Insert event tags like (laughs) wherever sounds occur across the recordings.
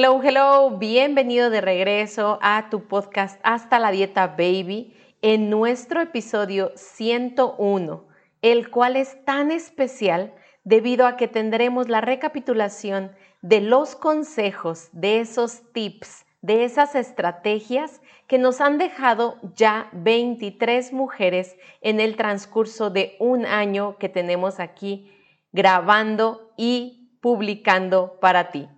Hello, hello, bienvenido de regreso a tu podcast Hasta la Dieta Baby en nuestro episodio 101, el cual es tan especial debido a que tendremos la recapitulación de los consejos, de esos tips, de esas estrategias que nos han dejado ya 23 mujeres en el transcurso de un año que tenemos aquí grabando y publicando para ti.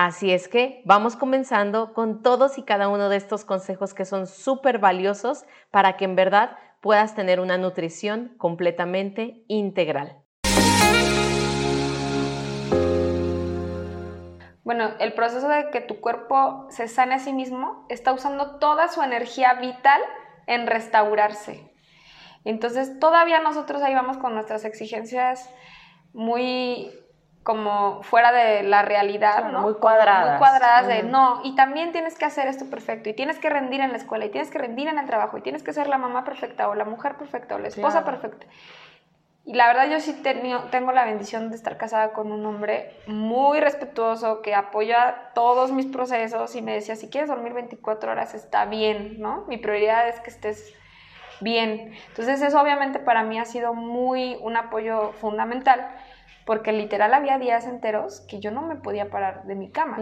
Así es que vamos comenzando con todos y cada uno de estos consejos que son súper valiosos para que en verdad puedas tener una nutrición completamente integral. Bueno, el proceso de que tu cuerpo se sane a sí mismo está usando toda su energía vital en restaurarse. Entonces, todavía nosotros ahí vamos con nuestras exigencias muy como fuera de la realidad, ¿no? Muy cuadradas. Muy cuadradas de no, y también tienes que hacer esto perfecto, y tienes que rendir en la escuela, y tienes que rendir en el trabajo, y tienes que ser la mamá perfecta, o la mujer perfecta, o la esposa perfecta. Y la verdad yo sí tengo la bendición de estar casada con un hombre muy respetuoso, que apoya todos mis procesos y me decía, si quieres dormir 24 horas está bien, ¿no? Mi prioridad es que estés bien. Entonces eso obviamente para mí ha sido muy un apoyo fundamental porque literal había días enteros que yo no me podía parar de mi cama.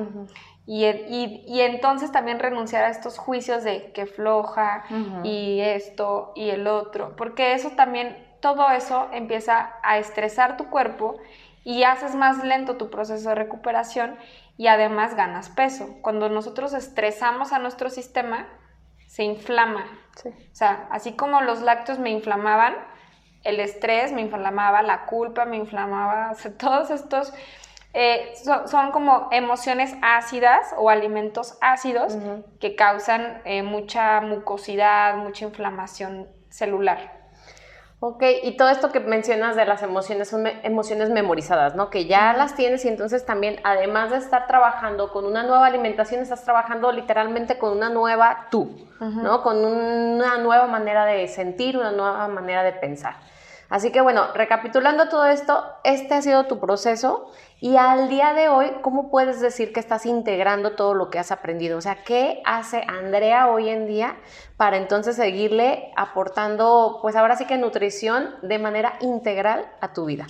y, y, entonces también renunciar a estos juicios de que floja y esto y el otro, porque eso también, todo eso empieza a estresar tu cuerpo y haces más lento tu proceso de recuperación y además ganas peso. Cuando nosotros estresamos a nuestro sistema, se inflama. O sea, así como los lácteos me inflamaban, el estrés me inflamaba, la culpa me inflamaba, todos estos eh, son, como emociones ácidas o alimentos ácidos que causan eh, mucha mucosidad, mucha inflamación celular. Ok, y todo esto que mencionas de las emociones son emociones memorizadas, ¿no? Que ya las tienes y entonces también, además de estar trabajando con una nueva alimentación, estás trabajando literalmente con una nueva tú, ¿no? Con una nueva manera de sentir, una nueva manera de pensar. Así que bueno, recapitulando todo esto, este ha sido tu proceso y al día de hoy, ¿cómo puedes decir que estás integrando todo lo que has aprendido? O sea, ¿qué hace Andrea hoy en día para entonces seguirle aportando, pues ahora sí que nutrición de manera integral a tu vida?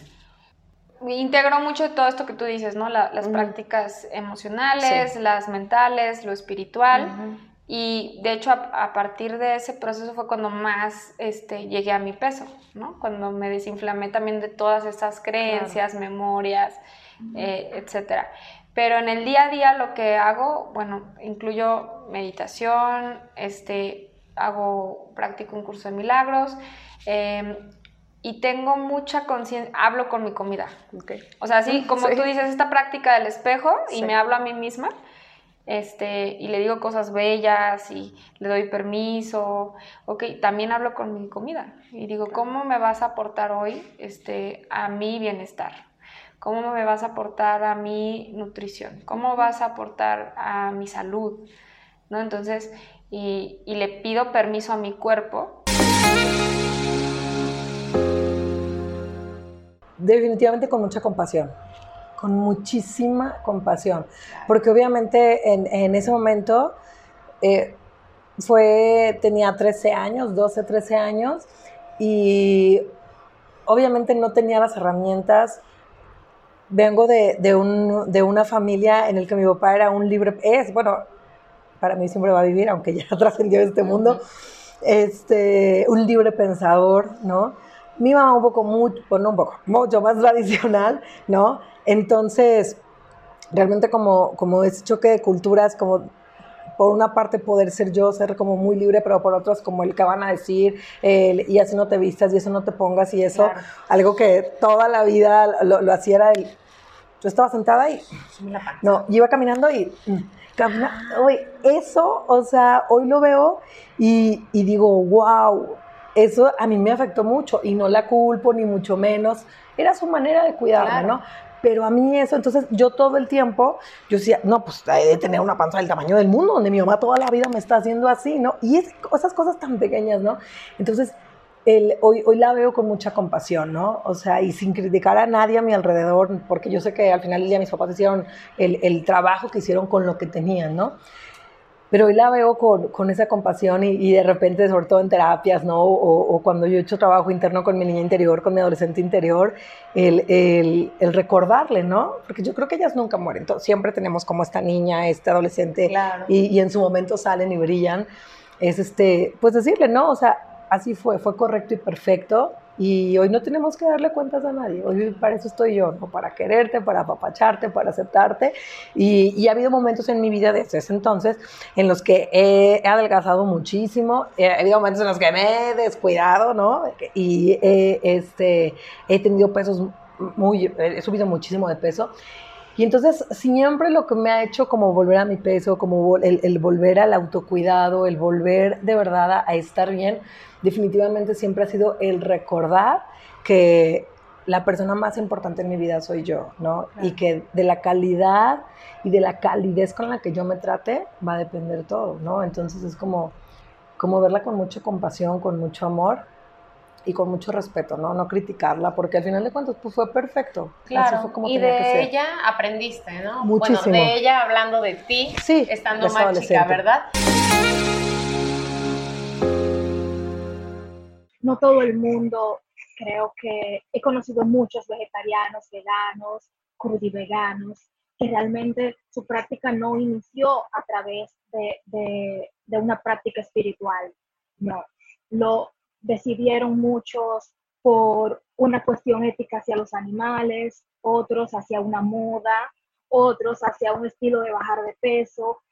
Integro mucho todo esto que tú dices, ¿no? las prácticas emocionales, las mentales, lo espiritual. Y de hecho a, partir de ese proceso fue cuando más este, llegué a mi peso, ¿no? Cuando me desinflamé también de todas esas creencias, memorias, eh, etcétera. Pero en el día a día lo que hago, bueno, incluyo meditación, este, hago, practico un curso de milagros em, y tengo mucha conciencia, hablo con mi comida. O sea, así como (laughs) tú dices, esta práctica del espejo y me hablo a mí misma este, y le digo cosas bellas y le doy permiso, ok, también hablo con mi comida y digo, ¿cómo me vas a aportar hoy este, a mi bienestar? ¿Cómo me vas a aportar a mi nutrición? ¿Cómo vas a aportar a mi salud? ¿No? Entonces, y, y le pido permiso a mi cuerpo. Definitivamente con mucha compasión con muchísima compasión, porque obviamente en, ese momento eh, fue, tenía 13 años, 12, 13 años, y obviamente no tenía las herramientas. Vengo de, de, un, de una familia en la que mi papá era un libre, es, bueno, para mí siempre va a vivir, aunque ya (laughs) trascendió este mundo, este, un libre pensador, ¿no? Mi mamá un poco, mucho, bueno, un poco, mucho más (laughs) tradicional, ¿no? Entonces, realmente como, como ese choque de culturas, como por una parte poder ser yo, ser como muy libre, pero por otras como el que van a decir, y así no te vistas, y eso no te pongas, y eso, algo que toda la vida lo, hacía era el, Yo estaba sentada y... No, iba caminando y... Mm, hoy, eso, o sea, hoy lo veo y, y digo, wow, eso a mí me afectó mucho y no la culpo ni mucho menos. Era su manera de cuidarme, ¿no? Pero a mí eso, entonces yo todo el tiempo, yo decía, no, pues he de tener una panza del tamaño del mundo, donde mi mamá toda la vida me está haciendo así, ¿no? Y esas cosas tan pequeñas, ¿no? Entonces, el, hoy, hoy la veo con mucha compasión, ¿no? O sea, y sin criticar a nadie a mi alrededor, porque yo sé que al final del día mis papás hicieron el, el trabajo que hicieron con lo que tenían, ¿no? Pero hoy la veo con, con esa compasión y, y, de repente, sobre todo en terapias, ¿no? O, o, cuando yo he hecho trabajo interno con mi niña interior, con mi adolescente interior, el, el, el, recordarle, ¿no? Porque yo creo que ellas nunca mueren, Entonces, siempre tenemos como esta niña, este adolescente, y, y, en su momento salen y brillan, es este, pues decirle, ¿no? O sea, así fue, fue correcto y perfecto, y hoy no tenemos que darle cuentas a nadie. Hoy para eso estoy yo, ¿no? para quererte, para apapacharte, para aceptarte. Y, y ha habido momentos en mi vida desde ese entonces en los que he, adelgazado muchísimo. Ha habido momentos en los que me he descuidado, ¿no? Y he, este, he tenido pesos muy, he subido muchísimo de peso. Y entonces siempre lo que me ha hecho como volver a mi peso, como el, el volver al autocuidado, el volver de verdad a, a estar bien, definitivamente siempre ha sido el recordar que la persona más importante en mi vida soy yo, ¿no? Y que de la calidad y de la calidez con la que yo me trate va a depender todo, ¿no? Entonces es como, como verla con mucha compasión, con mucho amor y con mucho respeto, ¿no? No criticarla, porque al final de cuentas pues fue perfecto. Claro, y de ella aprendiste, ¿no? Muchísimo. Bueno, de ella hablando de ti, sí, estando más chica, ¿verdad? no todo el mundo, creo que he conocido muchos vegetarianos, veganos, crudiveganos, que realmente su práctica no inició a través de, una práctica espiritual, no, lo decidieron muchos por una cuestión ética hacia los animales, otros hacia una moda, otros hacia un estilo de bajar de peso.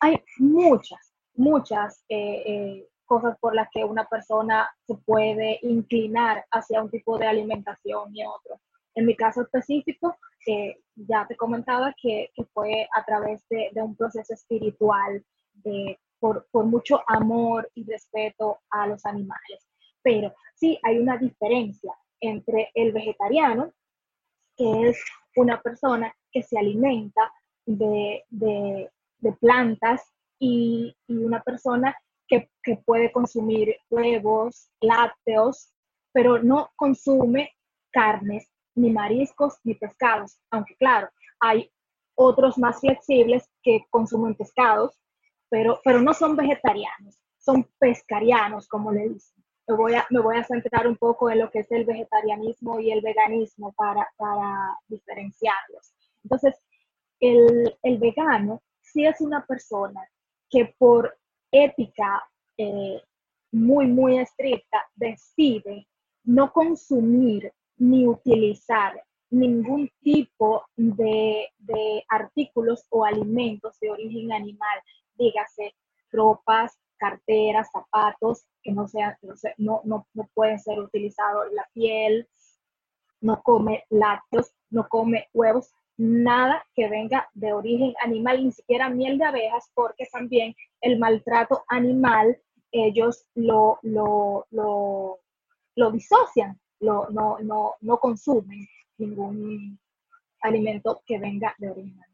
Hay muchas, muchas eh, eh, cosas por las que una persona se puede inclinar hacia un tipo de alimentación y otro. En mi caso específico, eh, ya te comentaba que, fue a través de un proceso espiritual, de, por, por, mucho amor y respeto a los animales. Pero sí hay una diferencia entre el vegetariano, que es una persona que se alimenta de, de, de plantas, y, y, una persona que, puede consumir huevos, lácteos, pero no consume carnes, ni mariscos, ni pescados. Aunque claro, hay otros más flexibles que consumen pescados, pero, pero no son vegetarianos, son pescarianos, como le dicen. Me voy, a, me voy a centrar un poco en lo que es el vegetarianismo y el veganismo para, para diferenciarlos. Entonces, el, el vegano sí es una persona que por ética eh, muy, muy estricta, decide no consumir ni utilizar ningún tipo de, artículos o alimentos de origen animal, dígase ropas, carteras, zapatos, que no, sean, no, no, no pueden ser utilizados, la piel, no come lácteos, no come huevos, nada que venga de origen animal, ni siquiera miel de abejas, porque también el maltrato animal ellos lo, disocian, no, no consumen ningún alimento que venga de origen animal.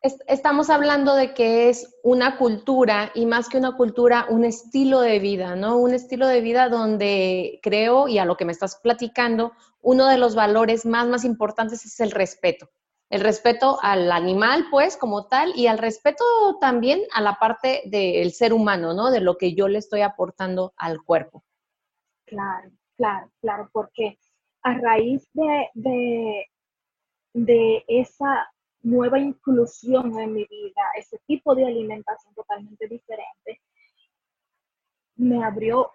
Estamos hablando de que es una cultura y más que una cultura, un estilo de vida, ¿no? Un estilo de vida donde creo, y a lo que me estás platicando, uno de los valores más, más importantes es el respeto el respeto al animal, pues, como tal, y al respeto también a la parte del ser humano, ¿no? De lo que yo le estoy aportando al cuerpo. Claro, claro, claro, porque a raíz de, de, de esa nueva inclusión en mi vida, ese tipo de alimentación totalmente diferente, me abrió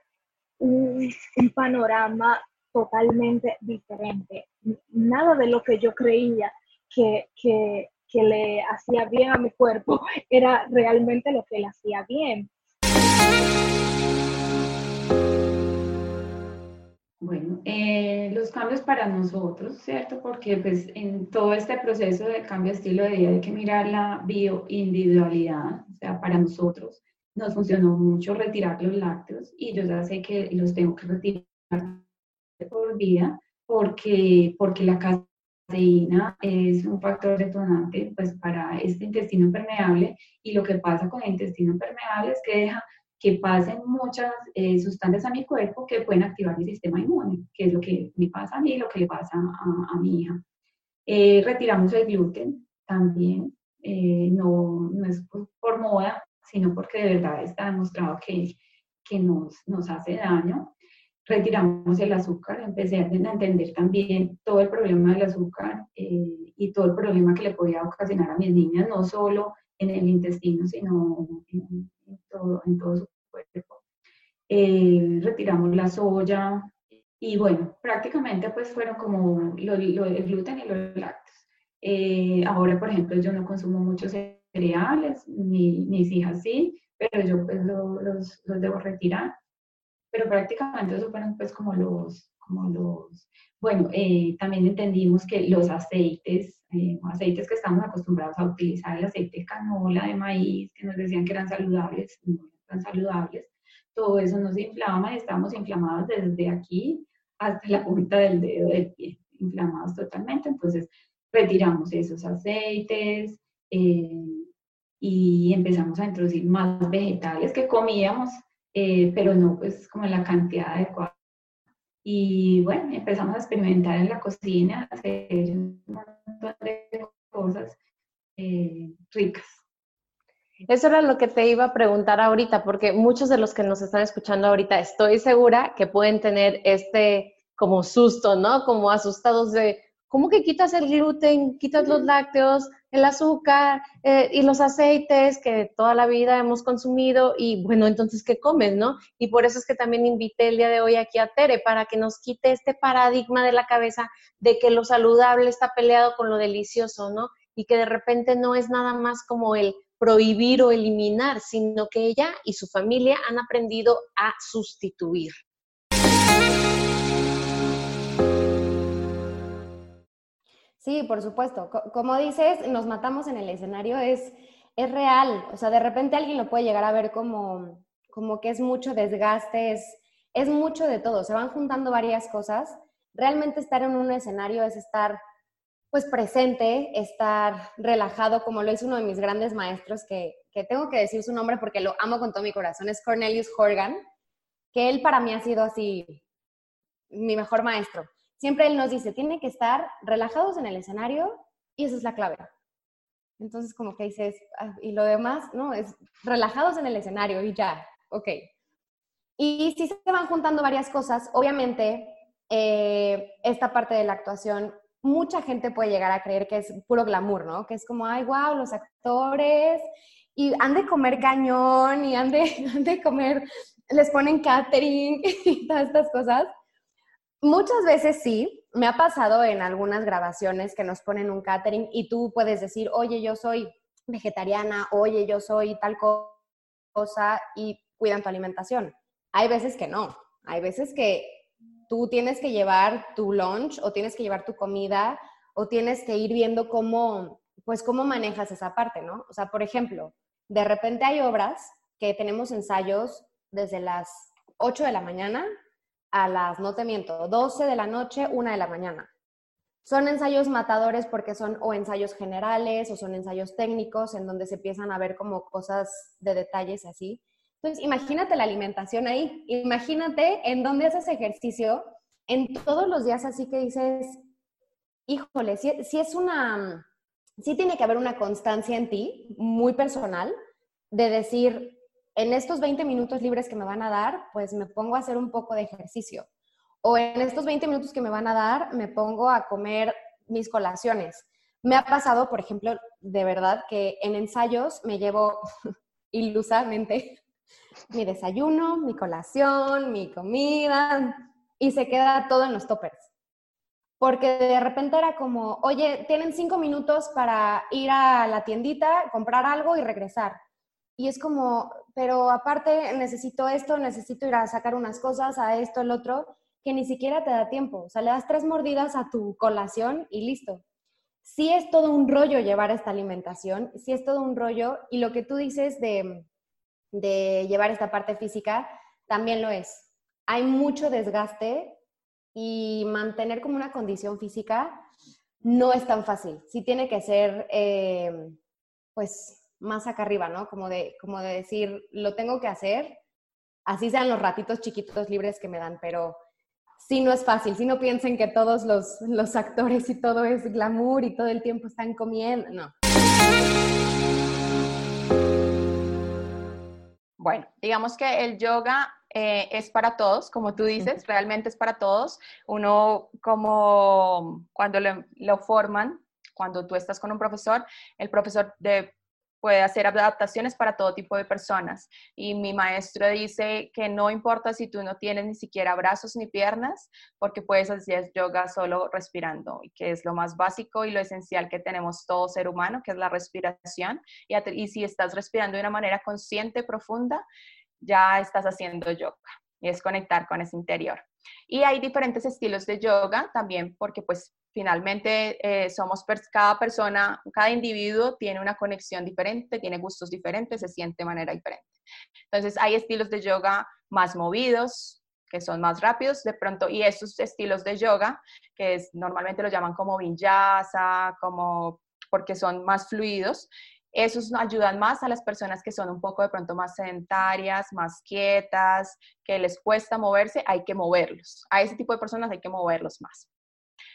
un, panorama totalmente diferente. Nada de lo que yo creía que, que, que le hacía bien a mi cuerpo (laughs) era realmente lo que le hacía bien. Bueno, eh, los cambios para nosotros, ¿cierto? Porque pues en todo este proceso de cambio de estilo de vida hay que mirar la bioindividualidad, o sea, para nosotros nos funcionó mucho retirar los lácteos y yo ya sé que los tengo que retirar por vida porque, porque la caseína es un factor detonante pues, para este intestino permeable y lo que pasa con el intestino permeable es que deja que pasen muchas eh, sustancias a mi cuerpo que pueden activar mi sistema inmune, que es lo que me pasa a mí y lo que le pasa a, mi hija. Eh, retiramos el gluten también, eh, no, no, es por, moda, sino porque de verdad está demostrado que, que nos, nos hace daño. Retiramos el azúcar, empecé a entender también todo el problema del azúcar y todo el problema que le podía ocasionar a mis niñas, no solo en el intestino, sino en, todo, en todo su eh, retiramos la soya y bueno, prácticamente pues fueron como lo, el gluten y los lácteos. Eh, ahora, por ejemplo, yo no consumo muchos cereales, ni, mis hijas sí, pero yo pues los, los debo retirar. Pero prácticamente eso fueron pues como los, como los, bueno, eh, también entendimos que los aceites, aceites que estamos acostumbrados a utilizar, el aceite de canola, de maíz, que nos decían que eran saludables, no eran saludables, todo eso nos inflama y estamos inflamados desde aquí hasta la punta del dedo del pie, inflamados totalmente. Entonces, retiramos esos aceites eh, y empezamos a introducir más vegetales que comíamos, eh, pero no pues como la cantidad adecuada. Y bueno, empezamos a experimentar en la cocina, hacer un montón de cosas eh, ricas. Eso era lo que te iba a preguntar ahorita, porque muchos de los que nos están escuchando ahorita estoy segura que pueden tener este como susto, ¿no? Como asustados de, ¿cómo que quitas el gluten, quitas los lácteos, el azúcar eh, y los aceites que toda la vida hemos consumido? Y bueno, entonces, ¿qué comes, no? Y por eso es que también invité el día de hoy aquí a Tere, para que nos quite este paradigma de la cabeza de que lo saludable está peleado con lo delicioso, ¿no? Y que de repente no es nada más como el prohibir o eliminar, sino que ella y su familia han aprendido a sustituir. Sí, por supuesto. Como dices, nos matamos en el escenario, es, es real. O sea, de repente alguien lo puede llegar a ver como, como que es mucho desgaste, es, es mucho de todo. Se van juntando varias cosas. Realmente estar en un escenario es estar pues presente, estar relajado, como lo hizo uno de mis grandes maestros, que, tengo que decir su nombre porque lo amo con todo mi corazón, es Cornelius Horgan, que él para mí ha sido así mi mejor maestro. Siempre él nos dice, tiene que estar relajados en el escenario y esa es la clave. Entonces como que dices, ah, y lo demás, ¿no? Es relajados en el escenario y ya, ok. Y si se van juntando varias cosas, obviamente eh, esta parte de la actuación mucha gente puede llegar a creer que es puro glamour, ¿no? Que es como, ay, wow, los actores, y han de comer cañón, y han de (laughs) comer, les ponen catering (laughs) y todas estas cosas. Muchas veces sí, me ha pasado en algunas grabaciones que nos ponen un catering y tú puedes decir, oye, yo soy vegetariana, oye, yo soy tal cosa y cuidan tu alimentación. Hay veces que no, hay veces que tú tienes que llevar tu lunch o tienes que llevar tu comida o tienes que ir viendo cómo, pues cómo manejas esa parte, ¿no? O sea, por ejemplo, de repente hay obras que tenemos ensayos desde las 8 de la mañana a las, no te miento, 12 de la noche, 1 de la mañana. Son ensayos matadores porque son o ensayos generales o son ensayos técnicos en donde se empiezan a ver como cosas de detalles así. Entonces, imagínate la alimentación ahí, imagínate en dónde haces ejercicio, en todos los días así que dices, híjole, si, es una, sí tiene que haber una constancia en ti, muy personal, de decir, en estos 20 minutos libres que me van a dar, pues me pongo a hacer un poco de ejercicio. O en estos 20 minutos que me van a dar, me pongo a comer mis colaciones. Me ha pasado, por ejemplo, de verdad que en ensayos me llevo (laughs) ilusamente mi desayuno, mi colación, mi comida, y se queda todo en los toppers. Porque de repente era como, oye, tienen cinco minutos para ir a la tiendita, comprar algo y regresar. Y es como, pero aparte necesito esto, necesito ir a sacar unas cosas, a esto, el otro. que ni siquiera te da tiempo. O sea, le das tres mordidas a tu colación y listo. Sí es todo un rollo llevar esta alimentación, sí es todo un rollo y lo que tú dices de, de llevar esta parte física también lo es. Hay mucho desgaste y mantener como una condición física no es tan fácil. Sí tiene que ser, eh, pues, más acá arriba, ¿no? Como de, como de decir, lo tengo que hacer, así sean los ratitos chiquitos libres que me dan, pero sí no es fácil. Si no piensen que todos los, los actores y todo es glamour y todo el tiempo están comiendo, no. Bueno, digamos que el yoga eh, es para todos, como tú dices, realmente es para todos. Uno como cuando lo forman, cuando tú estás con un profesor, el profesor de puede hacer adaptaciones para todo tipo de personas. Y mi maestro dice que no importa si tú no tienes ni siquiera brazos ni piernas, porque puedes hacer yoga solo respirando, y que es lo más básico y lo esencial que tenemos todo ser humano, que es la respiración. Y, y si estás respirando de una manera consciente, profunda, ya estás haciendo yoga y es conectar con ese interior. Y hay diferentes estilos de yoga también, porque pues finalmente eh, somos cada persona, cada individuo tiene una conexión diferente, tiene gustos diferentes, se siente de manera diferente. Entonces hay estilos de yoga más movidos, que son más rápidos de pronto, y esos estilos de yoga, que es, normalmente lo llaman como vinyasa, como porque son más fluidos, esos ayudan más a las personas que son un poco de pronto más sedentarias, más quietas, que les cuesta moverse, hay que moverlos. A ese tipo de personas hay que moverlos más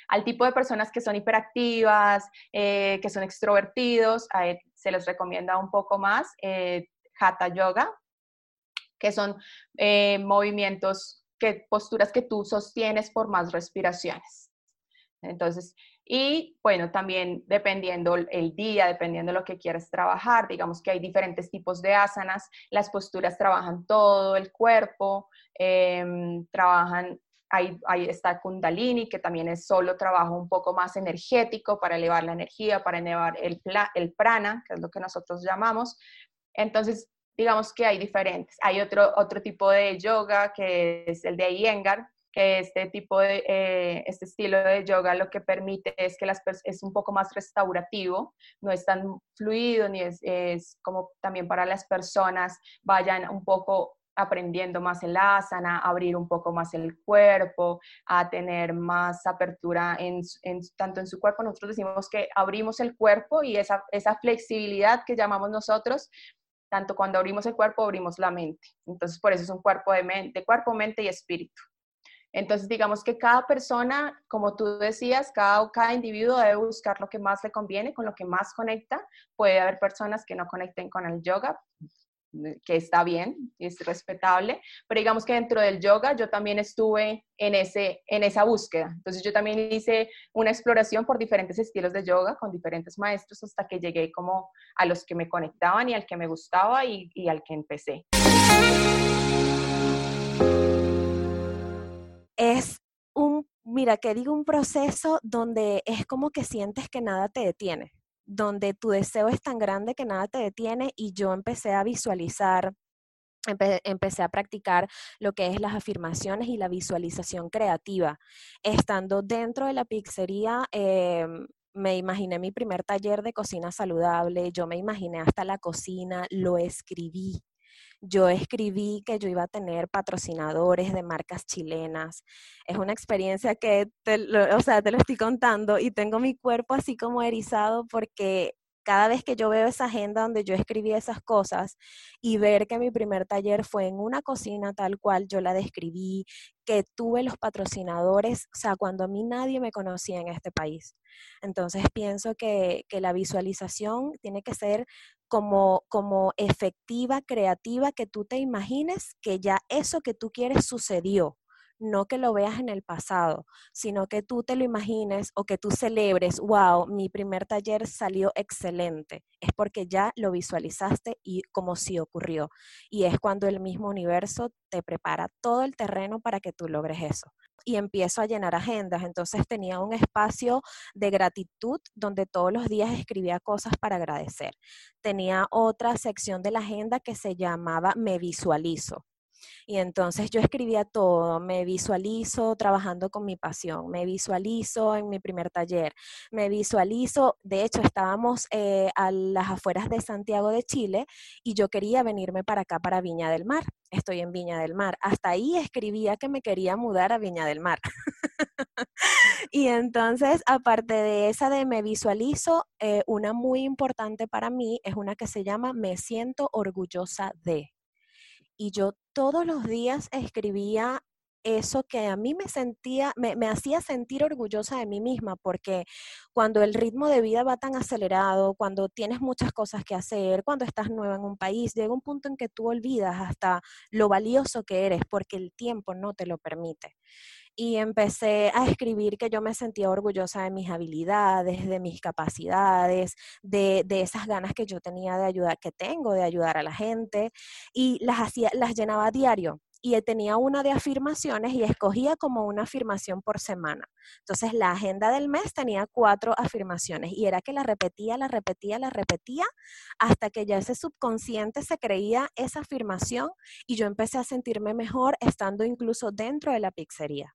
al tipo de personas que son hiperactivas, eh, que son extrovertidos, se les recomienda un poco más eh, Hatha Yoga, que son eh, movimientos, que, posturas que tú sostienes por más respiraciones. Entonces, y bueno, también dependiendo el día, dependiendo de lo que quieras trabajar, digamos que hay diferentes tipos de asanas, las posturas trabajan todo el cuerpo, em, trabajan Ahí, está Kundalini, que también es solo trabajo un poco más energético para elevar la energía, para elevar el, el prana, que es lo que nosotros llamamos. Entonces, digamos que hay diferentes. Hay otro, otro tipo de yoga que es el de Iyengar, que este tipo de, eh, este estilo de yoga lo que permite es que las, es un poco más restaurativo, no es tan fluido, ni es, es como también para las personas vayan un poco aprendiendo más el asana, abrir un poco más el cuerpo, a tener más apertura en, tanto en su cuerpo. Nosotros decimos que abrimos el cuerpo y esa, flexibilidad que llamamos nosotros, tanto cuando abrimos el cuerpo, abrimos la mente. Entonces, por eso es un cuerpo de mente, cuerpo, mente y espíritu. Entonces, digamos que cada persona, como tú decías, cada individuo debe buscar lo que más le conviene, con lo que más conecta. Puede haber personas que no conecten con el yoga, que está bien, es respetable, pero digamos que dentro del yoga yo también estuve en, ese, en esa búsqueda. Entonces yo también hice una exploración por diferentes estilos de yoga con diferentes maestros hasta que llegué como a los que me conectaban y al que me gustaba y, y al que empecé. Es un, mira, que digo, un proceso donde es como que sientes que nada te detiene donde tu deseo es tan grande que nada te detiene y yo empecé a visualizar empecé a practicar lo que es las afirmaciones y la visualización creativa. Estando dentro de la pizzería, em, me imaginé mi primer taller de cocina saludable, yo me imaginé hasta la cocina, lo escribí, yo escribí que yo iba a tener patrocinadores de marcas chilenas. Es una experiencia que, te, o sea, te lo estoy contando y tengo mi cuerpo así como erizado porque cada vez que yo veo esa agenda donde yo escribí esas cosas y ver que mi primer taller fue en una cocina tal cual yo la describí, que tuve los patrocinadores, o sea, cuando a mí nadie me conocía en este país. Entonces pienso que, que la visualización tiene que ser como, como efectiva, creativa, que tú te imagines que ya eso que tú quieres sucedió no que lo veas en el pasado, sino que tú te lo imagines o que tú celebres, wow, mi primer taller salió excelente. Es porque ya lo visualizaste y como si ocurrió. Y es cuando el mismo universo te prepara todo el terreno para que tú logres eso y empiezo a llenar agendas. Entonces tenía un espacio de gratitud donde todos los días escribía cosas para agradecer. Tenía otra sección de la agenda que se llamaba Me visualizo Y entonces yo escribía todo, me visualizo trabajando con mi pasión, me visualizo en mi primer taller, me visualizo, de hecho estábamos eh, a las afueras de Santiago de Chile y yo quería venirme para acá, para Viña del Mar. Estoy en Viña del Mar. Hasta ahí escribía que me quería mudar a Viña del Mar. (laughs) y entonces, aparte de esa de me visualizo, eh, una muy importante para mí es una que se llama Me siento orgullosa de. Y yo todos los días escribía eso que a mí me sentía, me, me, hacía sentir orgullosa de mí misma, porque cuando el ritmo de vida va tan acelerado, cuando tienes muchas cosas que hacer, cuando estás nueva en un país, llega un punto en que tú olvidas hasta lo valioso que eres, porque el tiempo no te lo permite y empecé a escribir que yo me sentía orgullosa de mis habilidades, de mis capacidades, de, esas ganas que yo tenía de ayudar, que tengo de ayudar a la gente, y las, hacía, las llenaba a diario. Y tenía una de afirmaciones y escogía como una afirmación por semana. Entonces la agenda del mes tenía cuatro afirmaciones y era que la repetía, la repetía, la repetía hasta que ya ese subconsciente se creía esa afirmación y yo empecé a sentirme mejor estando incluso dentro de la pizzería.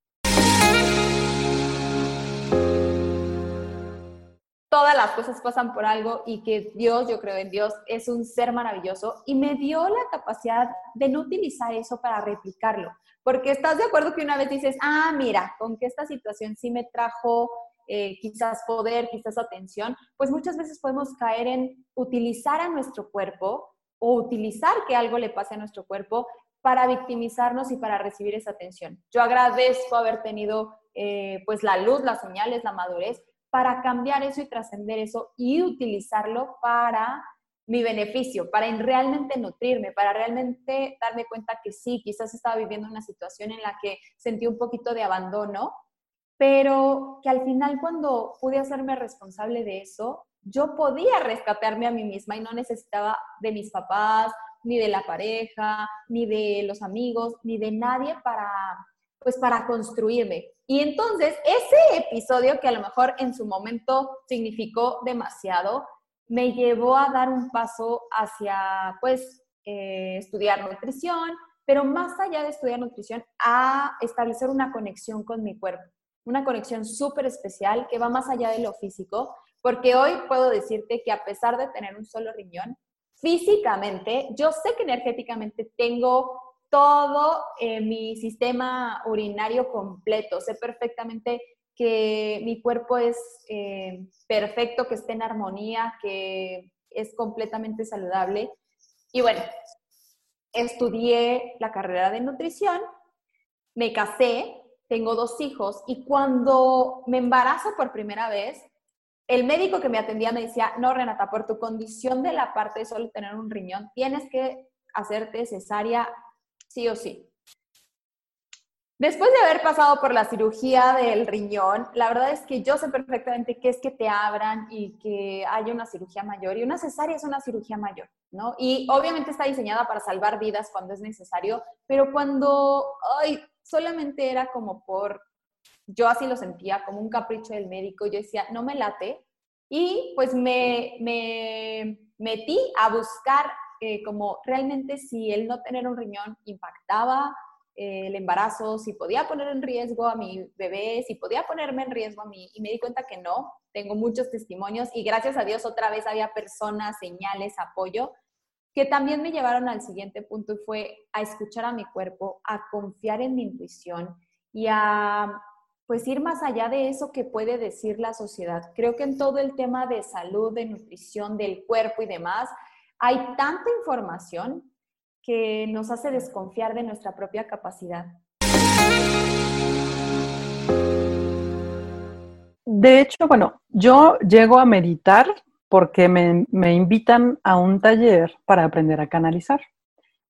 Todas las cosas pasan por algo y que Dios, yo creo en Dios, es un ser maravilloso y me dio la capacidad de no utilizar eso para replicarlo. Porque estás de acuerdo que una vez dices, ah, mira, con que esta situación sí me trajo eh, quizás poder, quizás atención, pues muchas veces podemos caer en utilizar a nuestro cuerpo o utilizar que algo le pase a nuestro cuerpo para victimizarnos y para recibir esa atención. Yo agradezco haber tenido eh, pues la luz, las señales, la madurez para cambiar eso y trascender eso y utilizarlo para mi beneficio, para realmente nutrirme, para realmente darme cuenta que sí, quizás estaba viviendo una situación en la que sentí un poquito de abandono, pero que al final cuando pude hacerme responsable de eso, yo podía rescatarme a mí misma y no necesitaba de mis papás ni de la pareja, ni de los amigos, ni de nadie para, pues para construirme. Y entonces ese episodio que a lo mejor en su momento significó demasiado, me llevó a dar un paso hacia, pues, eh, estudiar nutrición, pero más allá de estudiar nutrición, a establecer una conexión con mi cuerpo, una conexión súper especial que va más allá de lo físico, porque hoy puedo decirte que a pesar de tener un solo riñón, físicamente, yo sé que energéticamente tengo todo eh, mi sistema urinario completo, sé perfectamente que mi cuerpo es eh, perfecto, que esté en armonía, que es completamente saludable. Y bueno, estudié la carrera de nutrición, me casé, tengo dos hijos y cuando me embarazo por primera vez, el médico que me atendía me decía, no, Renata, por tu condición de la parte de solo tener un riñón, tienes que hacerte cesárea sí o sí. Después de haber pasado por la cirugía del riñón, la verdad es que yo sé perfectamente qué es que te abran y que haya una cirugía mayor. Y una cesárea es una cirugía mayor, ¿no? Y obviamente está diseñada para salvar vidas cuando es necesario, pero cuando, ay, solamente era como por yo así lo sentía como un capricho del médico, yo decía, no me late, y pues me, me metí a buscar eh, como realmente si el no tener un riñón impactaba eh, el embarazo, si podía poner en riesgo a mi bebé, si podía ponerme en riesgo a mí, y me di cuenta que no, tengo muchos testimonios y gracias a Dios otra vez había personas, señales, apoyo, que también me llevaron al siguiente punto y fue a escuchar a mi cuerpo, a confiar en mi intuición y a pues ir más allá de eso que puede decir la sociedad. Creo que en todo el tema de salud, de nutrición, del cuerpo y demás, hay tanta información que nos hace desconfiar de nuestra propia capacidad. De hecho, bueno, yo llego a meditar porque me, me invitan a un taller para aprender a canalizar.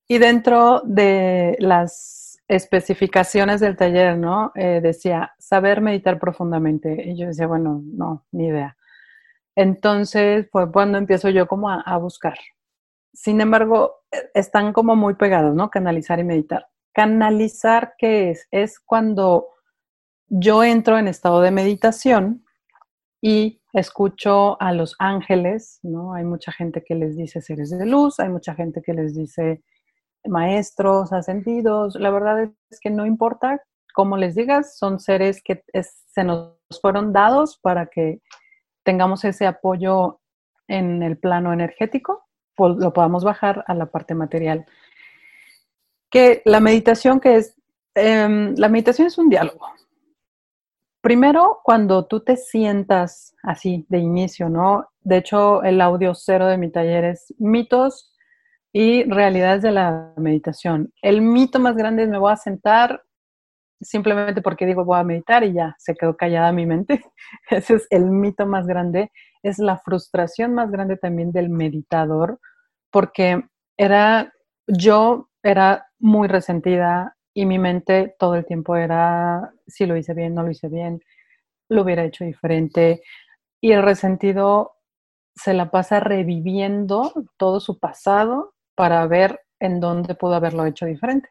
Y dentro de las especificaciones del taller, ¿no? Eh, decía, saber meditar profundamente. Y yo decía, bueno, no, ni idea. Entonces fue cuando empiezo yo como a, buscar. Sin embargo, e, están como muy pegados, ¿no? Canalizar y meditar. Canalizar, ¿qué es? Es cuando yo entro en estado de meditación y escucho a los ángeles, ¿no? Hay mucha gente que les dice seres de luz, hay mucha gente que les dice maestros, ascendidos, la verdad es que no importa cómo les digas, son seres que se nos fueron dados para que tengamos ese apoyo en el plano energético, lo podamos bajar a la parte material. Que la meditación que es, em, la meditación es un diálogo. Primero, cuando tú te sientas así de inicio, ¿no? De hecho, el audio cero de mi taller es mitos y realidades de la meditación. El mito más grande es me voy a sentar simplemente porque digo voy a meditar y ya se quedó callada mi mente. (laughs) Ese es el mito más grande. Es la frustración más grande también del meditador porque era, yo era muy resentida, y mi mente todo el tiempo era si lo hice bien, no lo hice bien, lo hubiera hecho diferente. Y el resentido se la pasa reviviendo todo su pasado para ver en dónde pudo haberlo hecho diferente.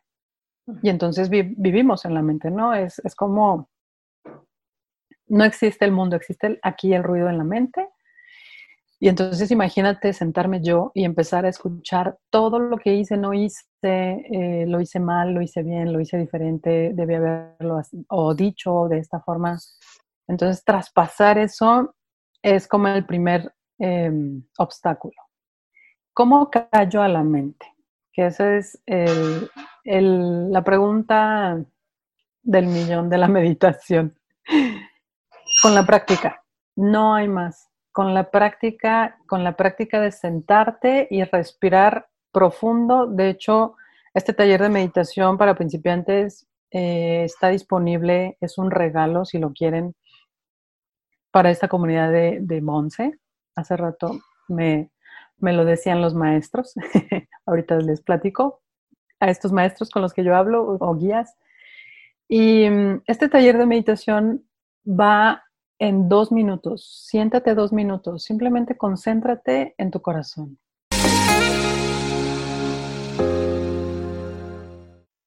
Y entonces vivimos en la mente, ¿no? Es, es como, no existe el mundo, existe aquí el ruido en la mente y entonces imagínate sentarme yo y empezar a escuchar todo lo que hice, no hice, eh, lo hice mal, lo hice bien, lo hice diferente, debí haberlo o dicho de esta forma. Entonces traspasar eso es como el primer em, obstáculo. ¿Cómo callo a la mente? Que esa es la pregunta del millón de la (laughs) meditación. Con la práctica, no hay más con la práctica, con la práctica de sentarte y respirar profundo. De hecho, este taller de meditación para principiantes eh, está disponible, es un regalo si lo quieren para esta comunidad de, de Monse. Hace rato me, me lo decían los maestros, (laughs) ahorita les platico a estos maestros con los que yo hablo o guías. Y mm, este taller de meditación va en dos minutos. Siéntate dos minutos. Simplemente concéntrate en tu corazón.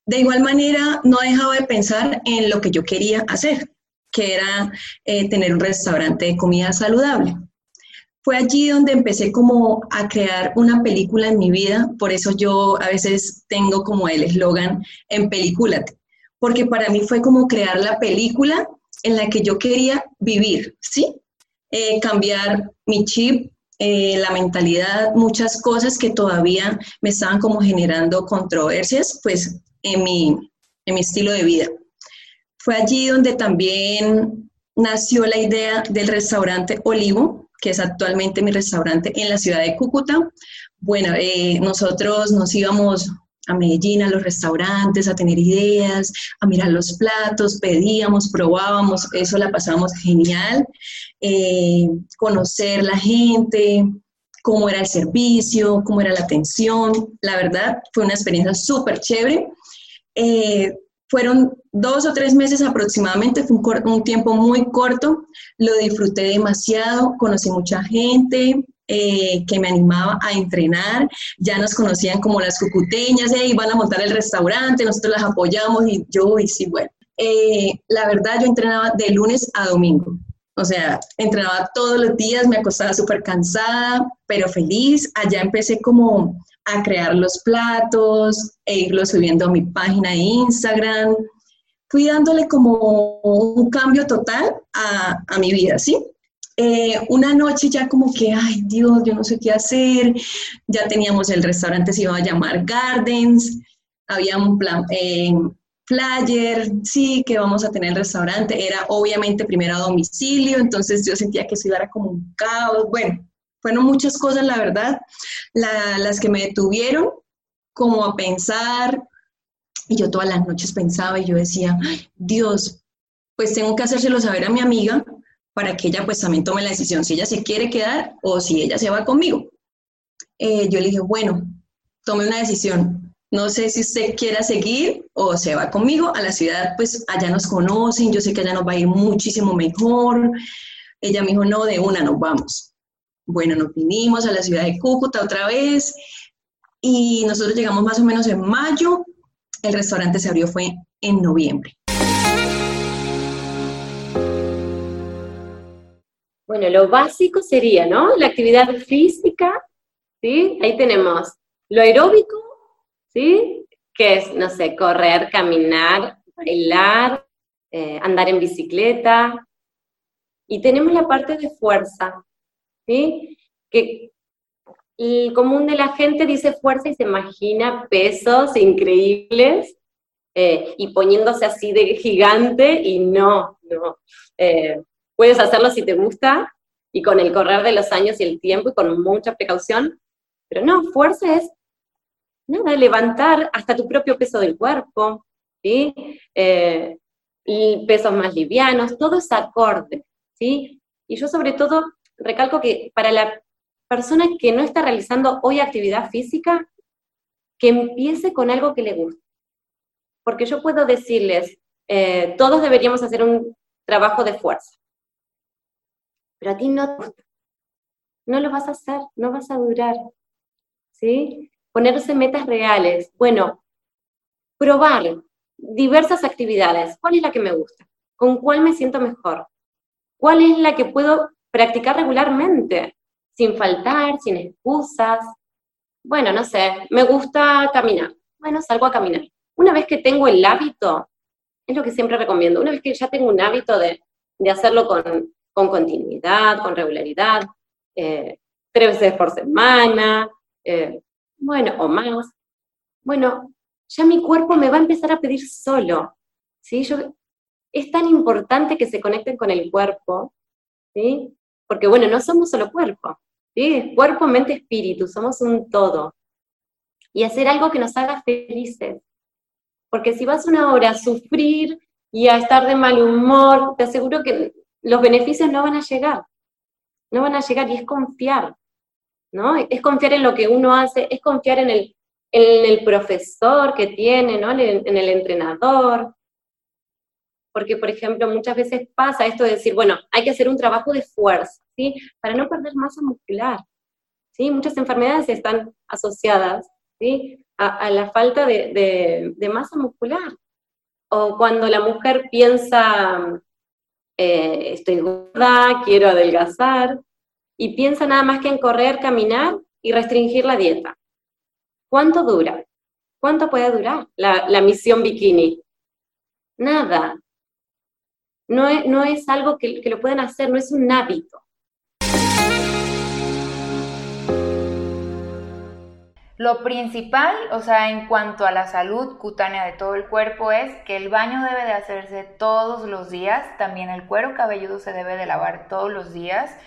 De igual manera, no he dejado de pensar en lo que yo quería hacer, que era eh, tener un restaurante de comida saludable. Fue allí donde empecé como a crear una película en mi vida, por eso yo a veces tengo como el eslogan en película, porque para mí fue como crear la película en la que yo quería vivir, ¿sí? Eh, cambiar mi chip, eh, la mentalidad, muchas cosas que todavía me estaban como generando controversias, pues, en mi, en mi estilo de vida. Fue allí donde también nació la idea del restaurante Olivo, que es actualmente mi restaurante en la ciudad de Cúcuta. Bueno, eh, nosotros nos íbamos a Medellín, a los restaurantes, a tener ideas, a mirar los platos, pedíamos, probábamos, eso la pasamos genial, eh, conocer la gente, cómo era el servicio, cómo era la atención, la verdad fue una experiencia súper chévere. Eh, fueron dos o tres meses aproximadamente, fue un tiempo muy corto, lo disfruté demasiado, conocí mucha gente, eh, que me animaba a entrenar, ya nos conocían como las cucuteñas, y van a montar el restaurante, nosotros las apoyamos y yo, y sí, bueno. Eh, la verdad, yo entrenaba de lunes a domingo, o sea, entrenaba todos los días, me acostaba súper cansada, pero feliz. Allá empecé como a crear los platos, e irlos subiendo a mi página de Instagram. Fui dándole como un cambio total a, a mi vida, ¿sí? Eh, una noche ya como que, ay Dios, yo no sé qué hacer, ya teníamos el restaurante, se iba a llamar Gardens, había un plan, eh, flyer, sí, que vamos a tener el restaurante, era obviamente primero a domicilio, entonces yo sentía que eso iba a como un caos, bueno, fueron muchas cosas, la verdad, las que me detuvieron como a pensar, y yo todas las noches pensaba y yo decía, Dios, pues tengo que hacérselo saber a mi amiga, para que ella pues también tome la decisión si ella se quiere quedar o si ella se va conmigo. Eh, yo le dije, bueno, tome una decisión. No sé si usted quiera seguir o se va conmigo a la ciudad, pues allá nos conocen, yo sé que allá nos va a ir muchísimo mejor. Ella me dijo, no, de una nos vamos. Bueno, nos vinimos a la ciudad de Cúcuta otra vez y nosotros llegamos más o menos en mayo. El restaurante se abrió fue en noviembre. Bueno, lo básico sería, ¿no? La actividad física, ¿sí? Ahí tenemos lo aeróbico, ¿sí? Que es, no sé, correr, caminar, bailar, eh, andar en bicicleta. Y tenemos la parte de fuerza, ¿sí? Que el común de la gente dice fuerza y se imagina pesos increíbles eh, y poniéndose así de gigante y no, no. Eh, puedes hacerlo si te gusta y con el correr de los años y el tiempo y con mucha precaución, pero no, fuerza es nada, levantar hasta tu propio peso del cuerpo, ¿sí? Eh, pesos más livianos, todo es acorde, ¿sí? Y yo sobre todo recalco que para la persona que no está realizando hoy actividad física, que empiece con algo que le guste. Porque yo puedo decirles, eh, todos deberíamos hacer un trabajo de fuerza, pero a ti no te gusta. No lo vas a hacer, no vas a durar. ¿Sí? Ponerse metas reales. Bueno, probar diversas actividades. ¿Cuál es la que me gusta? ¿Con cuál me siento mejor? ¿Cuál es la que puedo practicar regularmente? sin faltar, sin excusas. Bueno, no sé, me gusta caminar. Bueno, salgo a caminar. Una vez que tengo el hábito, es lo que siempre recomiendo, una vez que ya tengo un hábito de, hacerlo con, continuidad, con regularidad, eh, tres veces por semana, eh, bueno, o más, bueno, ya mi cuerpo me va a empezar a pedir solo, ¿sí? Yo, es tan importante que se conecten con el cuerpo, ¿sí? Porque bueno, no somos solo cuerpo, ¿sí? Cuerpo, mente, espíritu, somos un todo. Y hacer algo que nos haga felices. Porque si vas una hora a sufrir y a estar de mal humor, te aseguro que los beneficios no van a llegar. No van a llegar y es confiar, ¿no? Es confiar en lo que uno hace, es confiar en el, en el profesor que tiene, ¿no? En el, entrenador. Porque, por ejemplo, muchas veces pasa esto de decir, bueno, hay que hacer un trabajo de fuerza. ¿sí? Para no perder masa muscular, ¿sí? Muchas enfermedades están asociadas, ¿sí? A, la falta de, masa muscular. O cuando la mujer piensa, eh, estoy gorda, quiero adelgazar, y piensa nada más que en correr, caminar y restringir la dieta. ¿Cuánto dura? ¿Cuánto puede durar la, misión bikini? Nada. No es, no es algo que, que, lo pueden hacer, no es un hábito. Lo principal, o sea, en cuanto a la salud cutánea de todo el cuerpo es que el baño debe de hacerse todos los días, también el cuero cabelludo se debe de lavar todos los días.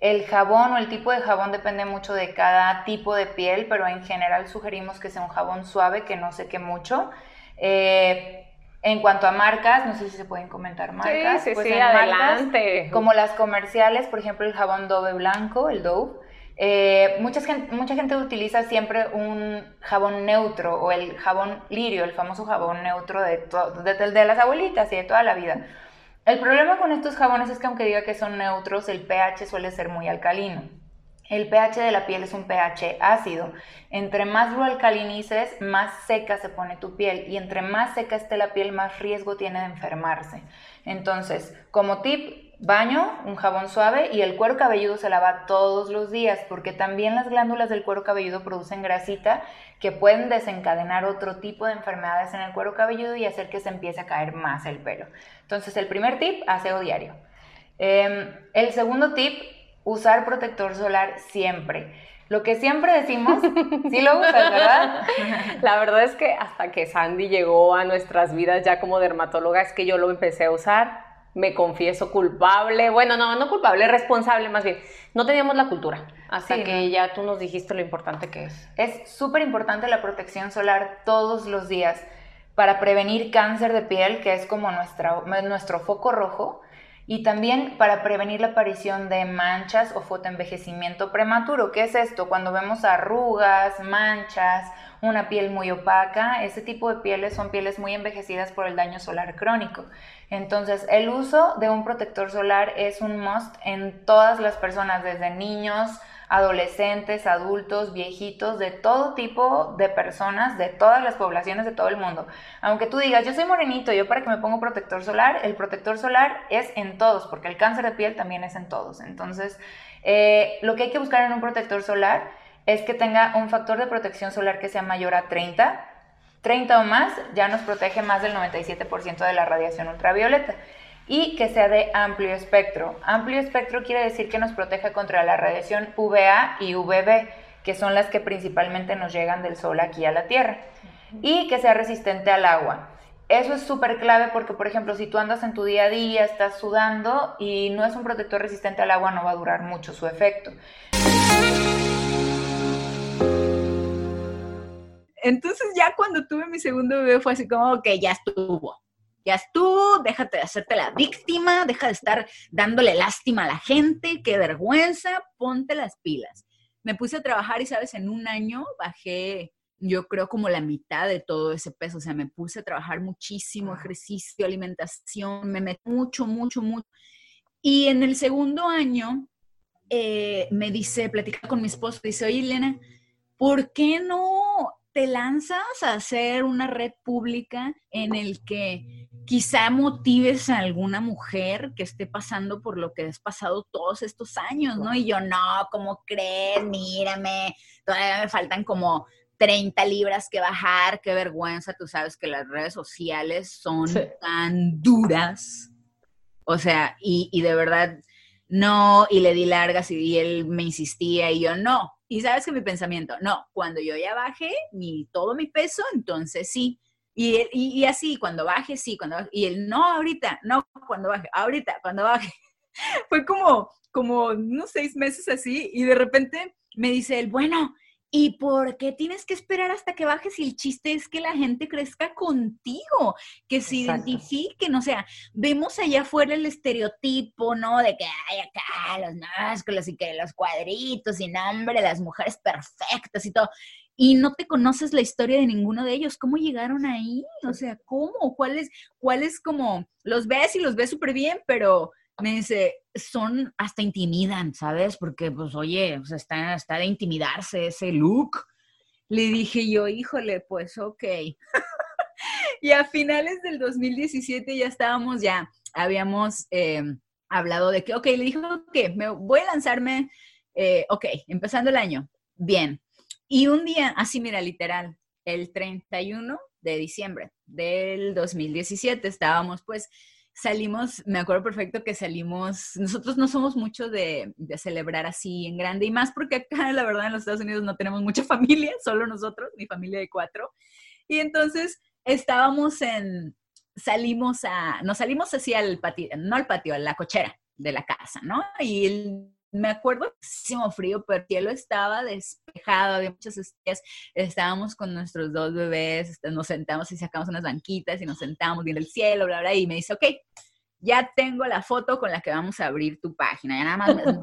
El jabón o el tipo de jabón depende mucho de cada tipo de piel, pero en general sugerimos que sea un jabón suave, que no seque mucho. Eh, en cuanto a marcas, no sé si se pueden comentar marcas. Sí, sí, pues sí, adelante. como las comerciales, por ejemplo, el jabón Dove blanco, el Dove, eh, mucha, gente, utiliza siempre un jabón neutro o el jabón lirio, el famoso jabón neutro de, de, de, las abuelitas y de toda la vida. El problema con estos jabones es que aunque diga que son neutros, el pH suele ser muy alcalino. El pH de la piel es un pH ácido. Entre más lo alcalinices, más seca se pone tu piel y entre más seca esté la piel, más riesgo tiene de enfermarse. Entonces, como tip, baño, un jabón suave y el cuero cabelludo se lava todos los días porque también las glándulas del cuero cabelludo producen grasita que pueden desencadenar otro tipo de enfermedades en el cuero cabelludo y hacer que se empiece a caer más el pelo. Entonces el primer tip, aseo diario. Em, el segundo tip, usar protector solar siempre. Lo que siempre decimos, (laughs) sí lo usas, ¿verdad? La verdad es que hasta que Sandy llegó a nuestras vidas ya como dermatóloga es que yo lo empecé a usar me confieso culpable, bueno, no, no culpable, responsable más bien. No teníamos la cultura hasta que ya tú nos dijiste lo importante que es. Es súper importante la protección solar todos los días para prevenir cáncer de piel, que es como nuestra, nuestro foco rojo, y también para prevenir la aparición de manchas o fotoenvejecimiento prematuro. ¿Qué es esto? Cuando vemos arrugas, manchas, una piel muy opaca, ese tipo de pieles son pieles muy envejecidas por el daño solar crónico. Entonces, el uso de un protector solar es un must en todas las personas, desde niños, adolescentes, adultos, viejitos, de todo tipo de personas, de todas las poblaciones de todo el mundo. Aunque tú digas, yo soy morenito, yo para que me ponga protector solar, el protector solar es en todos, porque el cáncer de piel también es en todos. Entonces, eh, lo que hay que buscar en un protector solar es que tenga un factor de protección solar que sea mayor a 30. 30 o más ya nos protege más del 97% de la radiación ultravioleta y que sea de amplio espectro. Amplio espectro quiere decir que nos protege contra la radiación UVA y UVB, que son las que principalmente nos llegan del sol aquí a la Tierra, y que sea resistente al agua. Eso es súper clave porque, por ejemplo, si tú andas en tu día a día, estás sudando y no es un protector resistente al agua, no va a durar mucho su efecto. Entonces ya cuando tuve mi segundo bebé fue así como, que ya estuvo, ya estuvo, déjate de hacerte la víctima, deja de estar dándole lástima a la gente, qué vergüenza, ponte las pilas. Me puse a trabajar y, sabes, en un año bajé, yo creo, como la mitad de todo ese peso. O sea, me puse a trabajar muchísimo, ejercicio, alimentación, me metí mucho, mucho, mucho. Y en el segundo año eh, me dice, platica con mi esposo, dice, oye, Elena, ¿por qué no te lanzas a hacer una red pública en el que quizá motives a alguna mujer que esté pasando por lo que has pasado todos estos años, ¿no? Y yo, no, ¿cómo crees? Mírame, todavía me faltan como 30 libras que bajar, qué vergüenza, tú sabes que las redes sociales son tan duras. O sea, y, y, de verdad, no, y le di largas y, él me insistía y yo, no. Y sabes que mi pensamiento, no, cuando yo ya baje mi, todo mi peso, entonces sí. Y, y, así, cuando baje, sí, cuando. Y él, no, ahorita, no, cuando baje, ahorita, cuando baje. (laughs) Fue como, como unos seis meses así, y de repente me dice él, bueno, ¿Y por qué tienes que esperar hasta que bajes si el chiste es que la gente crezca contigo, que se identifiquen? O sea, vemos allá afuera el estereotipo, ¿no? De que hay acá los másculos y que los cuadritos y nombre, las mujeres perfectas y todo y no te conoces la historia de ninguno de ellos. ¿Cómo llegaron ahí? O sea, ¿cómo? ¿Cuáles, cuáles como los ves y los ves súper bien, pero me dice, son, hasta intimidan, ¿sabes? Porque, pues, oye, está, está de intimidarse ese look. Le dije yo, híjole, pues, ok. (laughs) y a finales del 2017 ya estábamos, ya habíamos eh, hablado de que, ok, le dije, ok, me voy a lanzarme, eh, ok, empezando el año, bien, y un día, así mira, literal, el 31 de diciembre del 2017 estábamos pues salimos, me acuerdo perfecto que salimos, nosotros no somos mucho de, de, celebrar así en grande y más porque acá la verdad en los Estados Unidos no tenemos mucha (laughs) familia, solo nosotros, mi familia de cuatro. Y entonces estábamos en, salimos a, nos salimos así al patio, no al patio, a la cochera de la casa, ¿no? Y me acuerdo muchísimo frío, pero el cielo estaba despejado, había muchas estrellas, estábamos con nuestros dos bebés, este, nos sentamos y sacamos unas banquitas y nos sentamos viendo el cielo, bla, bla, y me dice, ok, ya tengo la foto con la que vamos a abrir tu página, ya nada más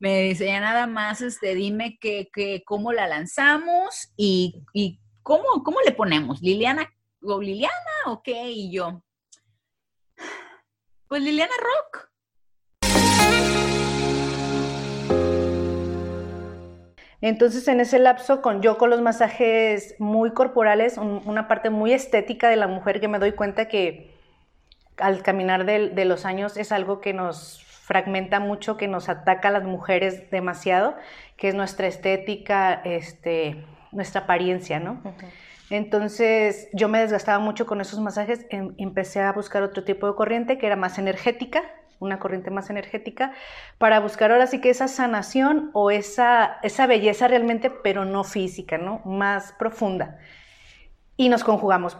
me, dice, ya nada más, este, dime que, que cómo la lanzamos y, y cómo, cómo le ponemos, Liliana o Liliana, ok, y yo, pues Liliana Rock. Entonces, en ese lapso, con yo con los masajes muy corporales, una parte muy estética de la mujer que me doy cuenta que al caminar de, los años es algo que nos fragmenta mucho, que nos ataca a las mujeres demasiado, que es nuestra estética, este, nuestra apariencia, ¿no? Entonces yo me desgastaba mucho con esos masajes, em, empecé a buscar otro tipo de corriente que era más energética, una corriente más energética, para buscar ahora sí que esa sanación o esa, esa belleza realmente, pero no física, ¿no? Más profunda. Y nos conjugamos.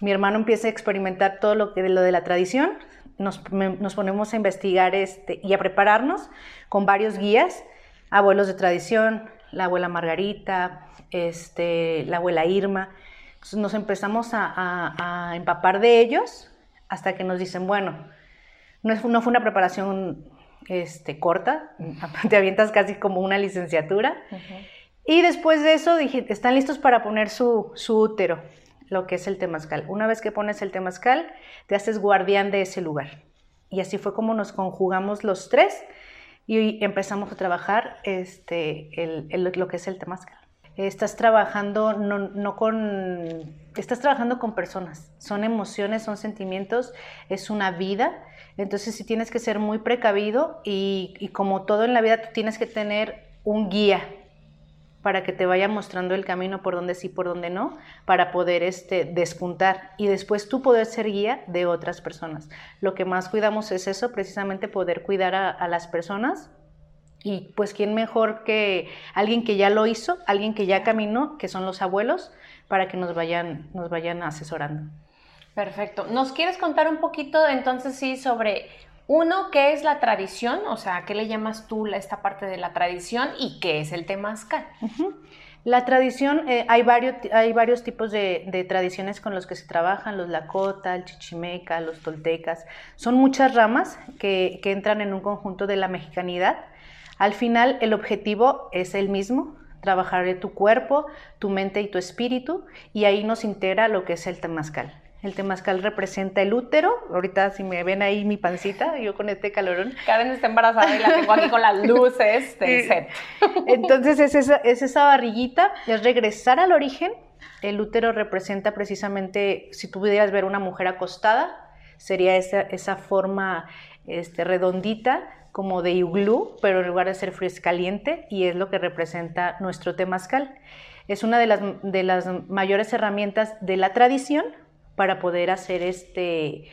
Mi hermano empieza a experimentar todo lo, que, lo de la tradición, nos, nos ponemos a investigar este, y a prepararnos con varios guías, abuelos de tradición, la abuela Margarita, este, la abuela Irma. Nos empezamos a, a empapar de ellos hasta que nos dicen, bueno, no, fue una preparación este, corta, (laughs) te avientas casi como una licenciatura. Y después de eso dije, están listos para poner su, útero, lo que es el temazcal. Una vez que pones el temazcal, te haces guardián de ese lugar. Y así fue como nos conjugamos los tres y empezamos a trabajar este, lo que es el temazcal. Estás trabajando no, no con... Estás trabajando con personas. Son emociones, son sentimientos, es una vida entonces sí tienes que ser muy precavido y, como todo en la vida, tú tienes que tener un guía para que te vaya mostrando el camino por donde sí, por donde no, para poder este, despuntar y después tú poder ser guía de otras personas. Lo que más cuidamos es eso, precisamente poder cuidar a, a las personas y pues quién mejor que alguien que ya lo hizo, alguien que ya caminó, que son los abuelos, para que nos vayan, nos vayan asesorando. Perfecto. ¿Nos quieres contar un poquito entonces sí sobre uno, qué es la tradición? O sea, ¿qué le llamas tú esta parte de la tradición y qué es el temazcal? La tradición, eh, hay, varios, hay varios tipos de, tradiciones con los que se trabajan, los lakota, el chichimeca, los toltecas. Son muchas ramas que, entran en un conjunto de la mexicanidad. Al final, el objetivo es el mismo, trabajar tu cuerpo, tu mente y tu espíritu, y ahí nos integra lo que es el temazcal. El temazcal representa el útero. Ahorita si me ven ahí mi pancita, yo con este calorón. Karen está embarazada y la tengo aquí con las (laughs) luces del set. (laughs) Entonces es esa, es esa barriguita, es regresar al origen. El útero representa precisamente, si tú pudieras ver una mujer acostada, sería esa, esa forma este, redondita como de iglú, pero en lugar de ser frío es caliente y es lo que representa nuestro temazcal. Es una de las, de las mayores herramientas de la tradición para poder hacer este,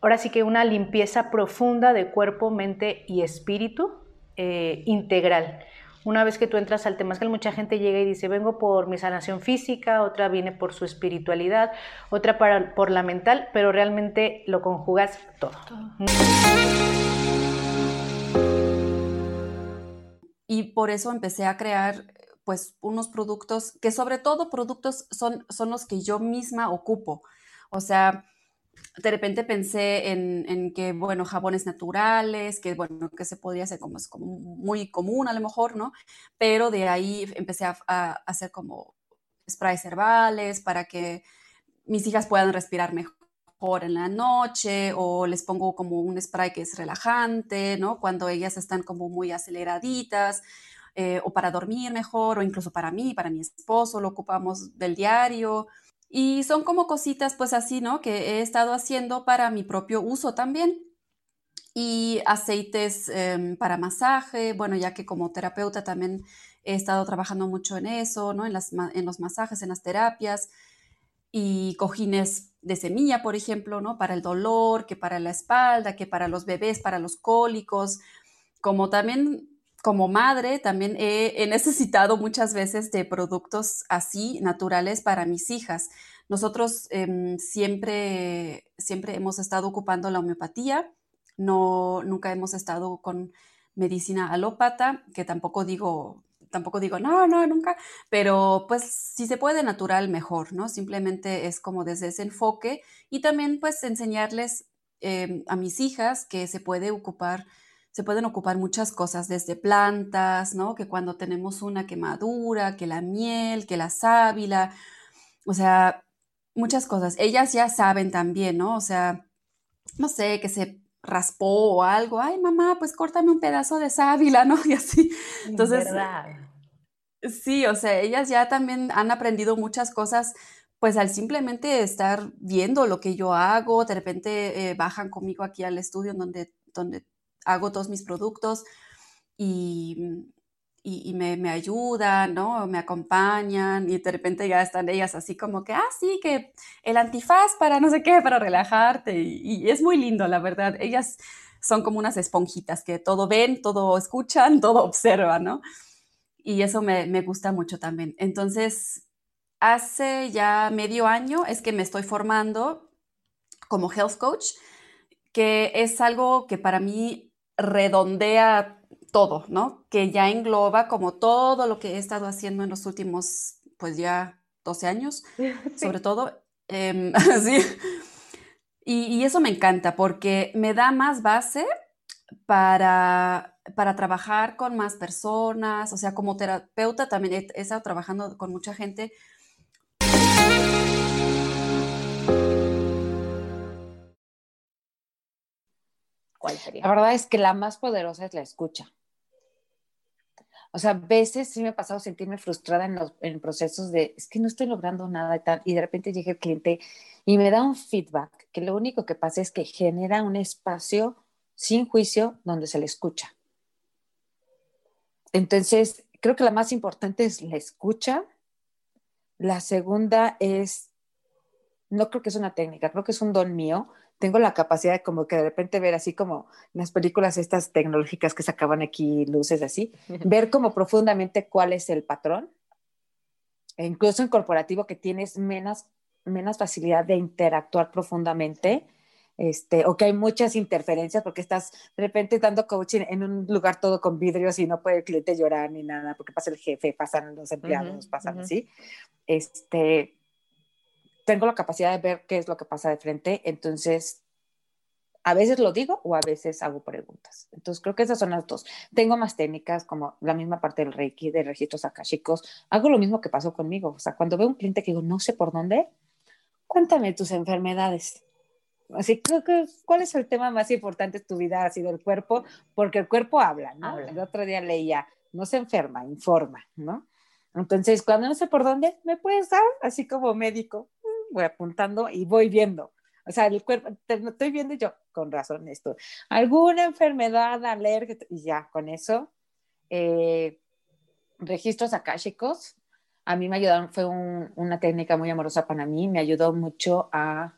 ahora sí que una limpieza profunda de cuerpo, mente y espíritu eh, integral. Una vez que tú entras al temazcal, mucha gente llega y dice, vengo por mi sanación física, otra viene por su espiritualidad, otra para, por la mental, pero realmente lo conjugas todo. y por eso empecé a crear pues unos productos que sobre todo productos son, son los que yo misma ocupo. O sea, de repente pensé en, que, bueno, jabones naturales, que, bueno, que se podría hacer como, es como muy común a lo mejor, ¿no? Pero de ahí empecé a, a hacer como sprays herbales para que mis hijas puedan respirar mejor en la noche o les pongo como un spray que es relajante, ¿no? Cuando ellas están como muy aceleraditas eh, o para dormir mejor o incluso para mí, para mi esposo, lo ocupamos del diario. Y son como cositas pues así, ¿no? Que he estado haciendo para mi propio uso también. Y aceites em, para masaje, bueno, ya que como terapeuta también he estado trabajando mucho en eso, ¿no? En, las, en los masajes, en las terapias y cojines de semilla, por ejemplo, ¿no? Para el dolor, que para la espalda, que para los bebés, para los cólicos, como también como madre, también he, necesitado muchas veces de productos así, naturales, para mis hijas. Nosotros em, siempre, siempre hemos estado ocupando la homeopatía, no, nunca hemos estado con medicina alópata, que tampoco digo tampoco digo, no, no, nunca, pero pues si se puede natural, mejor, ¿no? Simplemente es como desde ese enfoque y también pues enseñarles em, a mis hijas que se puede ocupar, se pueden ocupar muchas cosas, desde plantas, ¿no? Que cuando tenemos una quemadura, que la miel, que la sábila, o sea, muchas cosas. Ellas ya saben también, ¿no? O sea, no sé, que se raspó o algo, ay mamá, pues córtame un pedazo de sábila, ¿no? (laughs) Y así. Entonces, ¿verdad? Sí, o sea, ellas ya también han aprendido muchas cosas, pues al simplemente estar viendo lo que yo hago, de repente eh, bajan conmigo aquí al estudio donde, donde hago todos mis productos y, y, me, me, ayudan, ¿no? Me acompañan y de repente ya están ellas así como que, ah, sí, que el antifaz para no sé qué, para relajarte y, y es muy lindo, la verdad. Ellas son como unas esponjitas que todo ven, todo escuchan, (laughs) todo observan, ¿no? y eso me, me gusta mucho también. Entonces, hace ya medio año es que me estoy formando como health coach, que es algo que para mí redondea todo, ¿no? Que ya engloba como todo lo que he estado haciendo en los últimos, pues ya 12 años, (laughs) sobre todo. Em, (laughs) sí. Y, y, eso me encanta porque me da más base para para trabajar con más personas, o sea, como terapeuta también he, estado trabajando con mucha gente. La verdad es que la más poderosa es la escucha. O sea, a veces sí me ha pasado sentirme frustrada en los procesos de, es que no estoy logrando nada y tal, y de repente llega el cliente y me da un feedback, que lo único que pasa es que genera un espacio sin juicio donde se le escucha. Entonces, creo que la más importante es la escucha. La segunda es, no creo que es una técnica, creo que es un don mío. Tengo la capacidad de como que de repente ver así como las películas estas tecnológicas que sacaban aquí luces así, (laughs) ver como profundamente cuál es el patrón. E incluso en corporativo que tienes menos, menos facilidad de interactuar profundamente, este, o que hay muchas interferencias porque estás de repente dando coaching en un lugar todo con vidrios y no puede el cliente llorar ni nada porque pasa el jefe, pasan los empleados, pasan así. Este, tengo la capacidad de ver qué es lo que pasa de frente, entonces a veces lo digo o a veces hago preguntas. Entonces creo que esas son las dos. Tengo más técnicas como la misma parte del Reiki, de registros akashicos. Hago lo mismo que pasó conmigo. O sea, cuando veo un cliente que digo, no sé por dónde, cuéntame tus enfermedades Así que, ¿cuál es el tema más importante de tu vida? Ha sido el cuerpo, porque el cuerpo habla, ¿no? El otro día leía, no se enferma, informa, ¿no? Entonces, cuando no sé por dónde, me puedes dar, así como médico, voy apuntando y voy viendo. O sea, el cuerpo, te, estoy viendo yo, con razón esto. Alguna enfermedad, alergia, y ya, con eso. Eh, registros akáshicos, a mí me ayudaron, fue una técnica muy amorosa para mí, me ayudó mucho a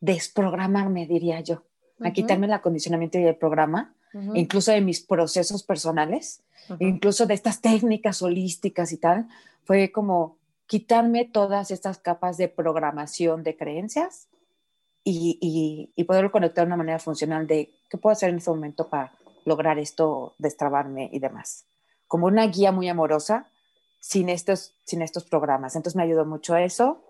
desprogramarme, diría yo, a quitarme el acondicionamiento y el programa, incluso de mis procesos personales, incluso de estas técnicas holísticas y tal, fue como quitarme todas estas capas de programación de creencias y, y, y poderlo conectar de una manera funcional de qué puedo hacer en este momento para lograr esto, destrabarme y demás. Como una guía muy amorosa sin estos, sin estos programas. Entonces me ayudó mucho eso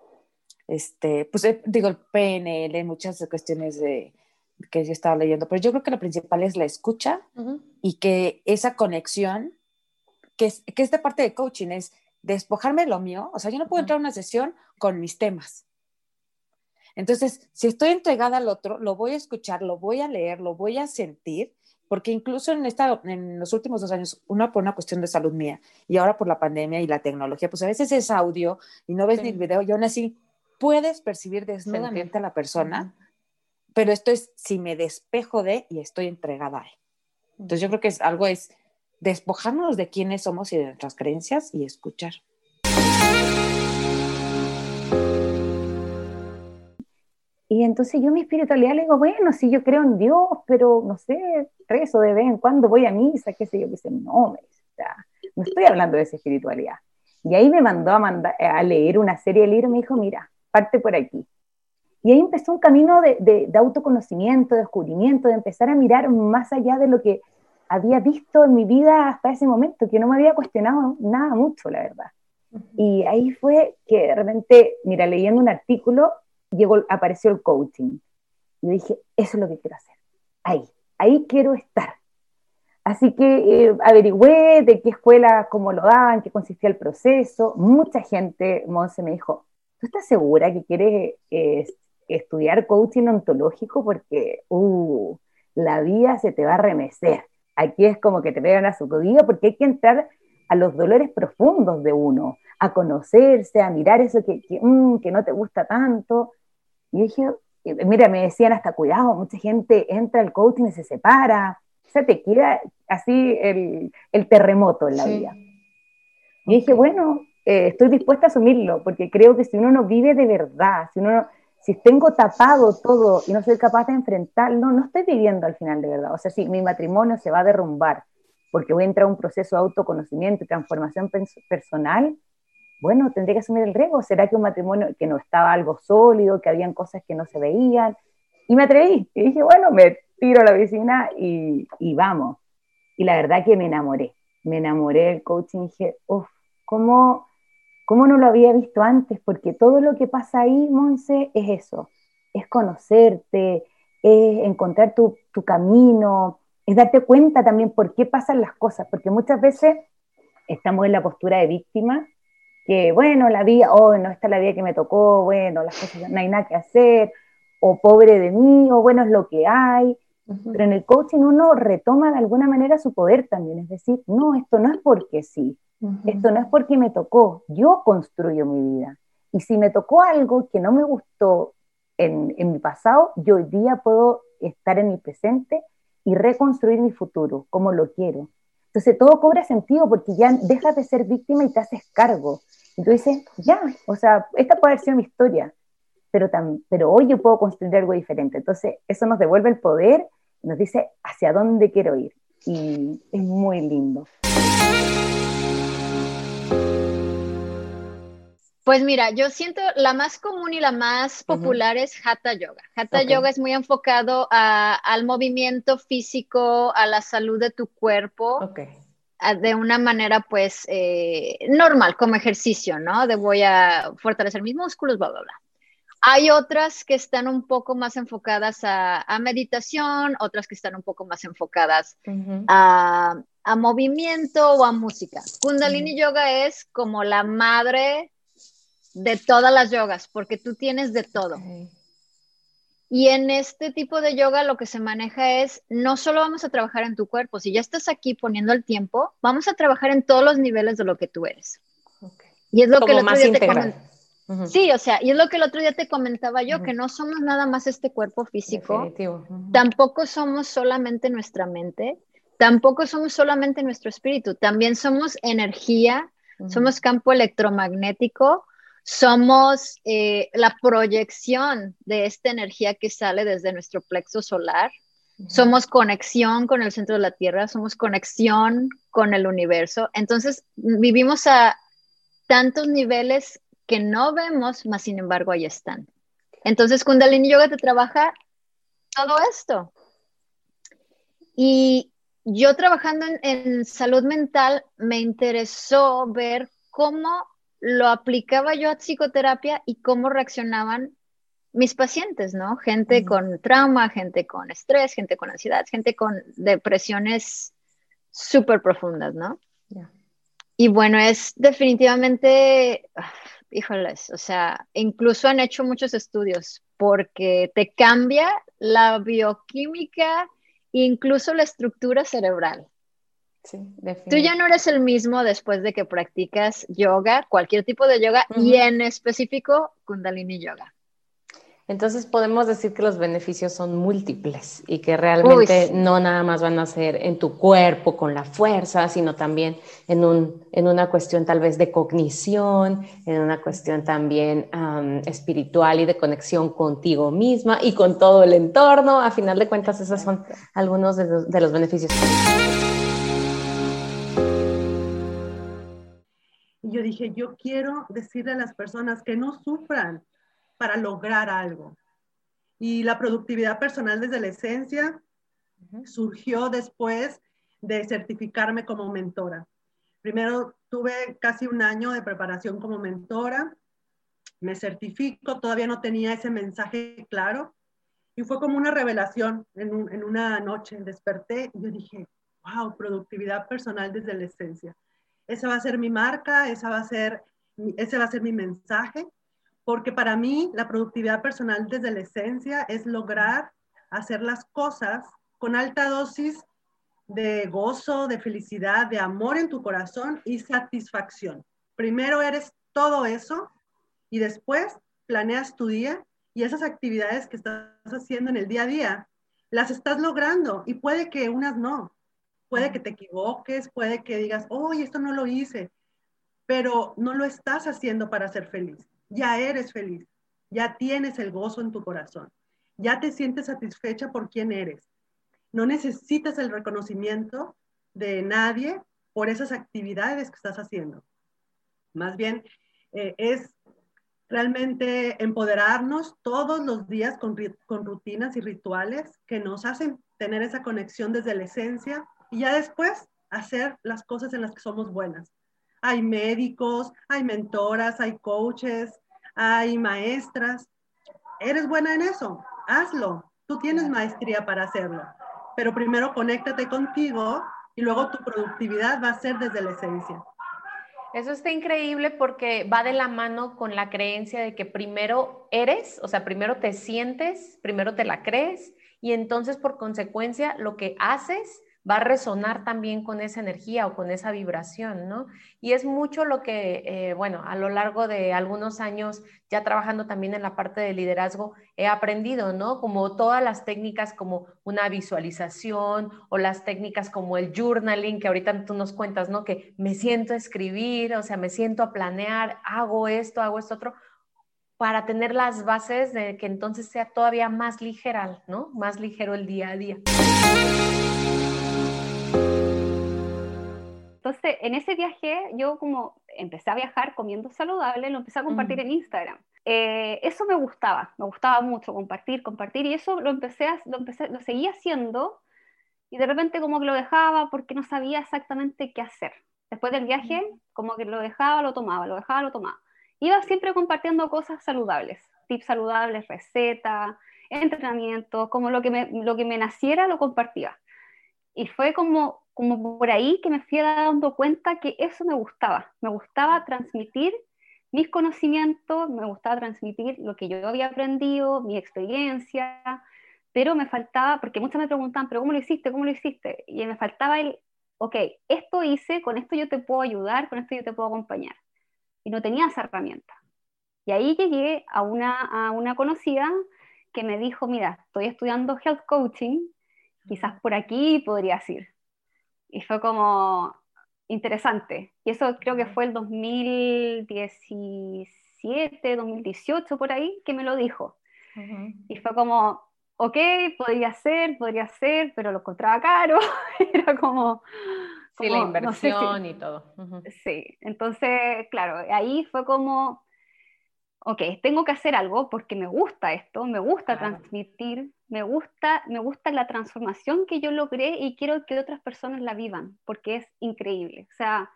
este, pues eh, digo, el PNL, muchas cuestiones de, que yo estaba leyendo, pero yo creo que lo principal es la escucha y que esa conexión, que es, que esta parte de coaching es despojarme de lo mío, o sea, yo no puedo entrar a una sesión con mis temas. Entonces, si estoy entregada al otro, lo voy a escuchar, lo voy a leer, lo voy a sentir, porque incluso en, esta, en los últimos dos años, una por una cuestión de salud mía y ahora por la pandemia y la tecnología, pues a veces es audio y no ves ni el video y aún así puedes percibir desnudamente a la persona, pero esto es si me despejo de y estoy entregada a él. Entonces yo creo que es algo es despojarnos de quiénes somos y de nuestras creencias y escuchar. Y entonces yo mi espiritualidad le digo, bueno, sí, yo creo en Dios, pero no sé, rezo de vez en cuando, voy a misa, qué sé yo, sé, no, no estoy hablando de esa espiritualidad. Y ahí me mandó a, mandar, a leer una serie de libros, me dijo, mira, parte por aquí. Y ahí empezó un camino de, de, autoconocimiento, de descubrimiento, de empezar a mirar más allá de lo que había visto en mi vida hasta ese momento, que no me había cuestionado nada mucho, la verdad. Y ahí fue que de repente, mira, leyendo un artículo, llegó, apareció el coaching. Y dije, eso es lo que quiero hacer. Ahí, ahí quiero estar. Así que eh, averigüé de qué escuela, cómo lo daban, qué consistía el proceso. Mucha gente, Monse, me dijo, ¿tú estás segura que quieres eh, estudiar coaching ontológico? Porque, uh, la vida se te va a remecer. Aquí es como que te pegan a su rodilla porque hay que entrar a los dolores profundos de uno, a conocerse, a mirar eso que, que, mm, que no te gusta tanto. Y dije, eh, mira, me decían hasta cuidado, mucha gente entra al coaching y se separa, o sea, te queda así el, el terremoto en la vida. Y dije, bueno, eh, estoy dispuesta a asumirlo, porque creo que si uno no vive de verdad, si uno si tengo tapado todo y no soy capaz de enfrentarlo, no estoy viviendo al final de verdad. O sea, si mi matrimonio se va a derrumbar porque voy a entrar a un proceso de autoconocimiento y transformación personal, bueno, tendré que asumir el riesgo. ¿Será que un matrimonio que no estaba algo sólido, que habían cosas que no se veían? Y me atreví. Y dije, bueno, me tiro a la piscina y, y vamos. Y la verdad que me enamoré. Me enamoré del coaching. Dije, uff, ¿cómo ¿Cómo no lo había visto antes? Porque todo lo que pasa ahí, Monse, es eso, es conocerte, es encontrar tu, camino, es darte cuenta también por qué pasan las cosas, porque muchas veces estamos en la postura de víctima, que bueno, la vida, oh, no, esta es la vida que me tocó, bueno, las cosas, no hay nada que hacer, o pobre de mí, o bueno, es lo que hay. Pero en el coaching uno retoma de alguna manera su poder también, es decir, no, esto no es porque sí, esto no es porque me tocó, yo construyo mi vida. Y si me tocó algo que no me gustó en, mi pasado, yo hoy día puedo estar en mi presente y reconstruir mi futuro como lo quiero. Entonces todo cobra sentido porque ya dejas de ser víctima y te haces cargo. Y tú dices, ya, o sea, esta puede haber sido mi historia, pero, pero hoy yo puedo construir algo diferente. Entonces eso nos devuelve el poder nos dice hacia dónde quiero ir. Y es muy lindo. Pues mira, yo siento la más común y la más popular es Hatha Yoga. Hatha Yoga es muy enfocado al movimiento físico, a la salud de tu cuerpo. de una manera pues eh, normal, como ejercicio, ¿no? De voy a fortalecer mis músculos, bla, bla, bla. Hay otras que están un poco más enfocadas a, meditación, otras que están un poco más enfocadas a, movimiento o a música. Kundalini Yoga es como la madre de todas las yogas, porque tú tienes de todo. Y en este tipo de yoga lo que se maneja es, no solo vamos a trabajar en tu cuerpo, si ya estás aquí poniendo el tiempo, vamos a trabajar en todos los niveles de lo que tú eres. Y es lo que el otro día te comentaba. Sí, o sea, y es lo que el otro día te comentaba yo, que no somos nada más este cuerpo físico, tampoco somos solamente nuestra mente, tampoco somos solamente nuestro espíritu, también somos energía, somos campo electromagnético, somos eh, la proyección de esta energía que sale desde nuestro plexo solar. Somos conexión con el centro de la Tierra, somos conexión con el universo. Entonces, vivimos a tantos niveles que no vemos, mas sin embargo ahí están. Entonces, Kundalini Yoga te trabaja todo esto. Y yo trabajando en salud mental, me interesó ver cómo lo aplicaba yo a psicoterapia y cómo reaccionaban mis pacientes, ¿no? Gente con trauma, gente con estrés, gente con ansiedad, gente con depresiones súper profundas, ¿no? Y bueno, es definitivamente, ah, híjoles, o sea, incluso han hecho muchos estudios porque te cambia la bioquímica, incluso la estructura cerebral. Tú ya no eres el mismo después de que practicas yoga, cualquier tipo de yoga, y en específico Kundalini Yoga. Entonces podemos decir que los beneficios son múltiples y que realmente no nada más van a ser en tu cuerpo con la fuerza, sino también en, un, en una cuestión tal vez de cognición, en una cuestión también espiritual y de conexión contigo misma y con todo el entorno. A final de cuentas, esos son algunos de los, de los beneficios. Dije, yo quiero decirle a las personas que no sufran para lograr algo. Y la productividad personal desde la esencia surgió después de certificarme como mentora. Primero tuve casi un año de preparación como mentora, me certifico, todavía no tenía ese mensaje claro. Y fue como una revelación en, en una noche, desperté y yo dije, wow, productividad personal desde la esencia esa va a ser mi marca, esa va a ser, ese va a ser mi mensaje, porque para mí la productividad personal desde la esencia es lograr hacer las cosas con alta dosis de gozo, de felicidad, de amor en tu corazón y satisfacción. Primero eres todo eso y después planeas tu día y esas actividades que estás haciendo en el día a día las estás logrando y puede que unas no, Puede que te equivoques, puede que digas, oye, esto no lo hice, pero no lo estás haciendo para ser feliz. Ya eres feliz, ya tienes el gozo en tu corazón, ya te sientes satisfecha por quién eres. No necesitas el reconocimiento de nadie por esas actividades que estás haciendo. Más bien, eh, es realmente empoderarnos todos los días con, con, rutinas y rituales que nos hacen tener esa conexión desde la esencia y ya después hacer las cosas en las que somos buenas. Hay médicos, hay mentoras, hay coaches, hay maestras. Eres buena en eso, hazlo. Tú tienes maestría para hacerlo. Pero primero conéctate contigo y luego tu productividad va a ser desde la esencia. Eso está increíble porque va de la mano con la creencia de que primero eres, o sea, primero te sientes, primero te la crees y entonces por consecuencia lo que haces va a resonar también con esa energía o con esa vibración, ¿no? Y es mucho lo que, eh, bueno, a lo largo de algunos años, ya trabajando también en la parte de liderazgo, he aprendido, ¿no? Como todas las técnicas como una visualización o las técnicas como el journaling, que ahorita tú nos cuentas, ¿no? Que me siento a escribir, o sea, me siento a planear, hago esto, hago esto otro para tener las bases de que entonces sea todavía más ligera, ¿no? Más ligero el día a día. Entonces, en ese viaje, yo como empecé a viajar comiendo saludable, lo empecé a compartir en Instagram. Eh, eso me gustaba, me gustaba mucho compartir, compartir, y eso lo empecé, a, lo empecé, lo seguía haciendo, y de repente como que lo dejaba porque no sabía exactamente qué hacer. Después del viaje, como que lo dejaba, lo tomaba, lo dejaba, lo tomaba iba siempre compartiendo cosas saludables, tips saludables, recetas, entrenamiento, como lo que me, lo que me naciera lo compartía. Y fue como, como por ahí que me fui dando cuenta que eso me gustaba, me gustaba transmitir mis conocimientos, me gustaba transmitir lo que yo había aprendido, mi experiencia, pero me faltaba, porque muchas me preguntaban, pero ¿cómo lo hiciste? ¿Cómo lo hiciste? Y me faltaba el, ok, esto hice, con esto yo te puedo ayudar, con esto yo te puedo acompañar y no tenía esa herramienta. Y ahí llegué a una, a una conocida que me dijo, mira, estoy estudiando health coaching, quizás por aquí podrías ir. Y fue como interesante. Y eso creo que fue el 2017, 2018, por ahí, que me lo dijo. Y fue como, ok, podría ser, podría ser, pero lo encontraba caro. (laughs) Era como, Sí, la inversión y todo. Sí, entonces, claro, ahí fue como, ok, tengo que hacer algo porque me gusta esto, me gusta transmitir, me gusta, me gusta la transformación que yo logré y quiero que otras personas la vivan, porque es increíble. O sea,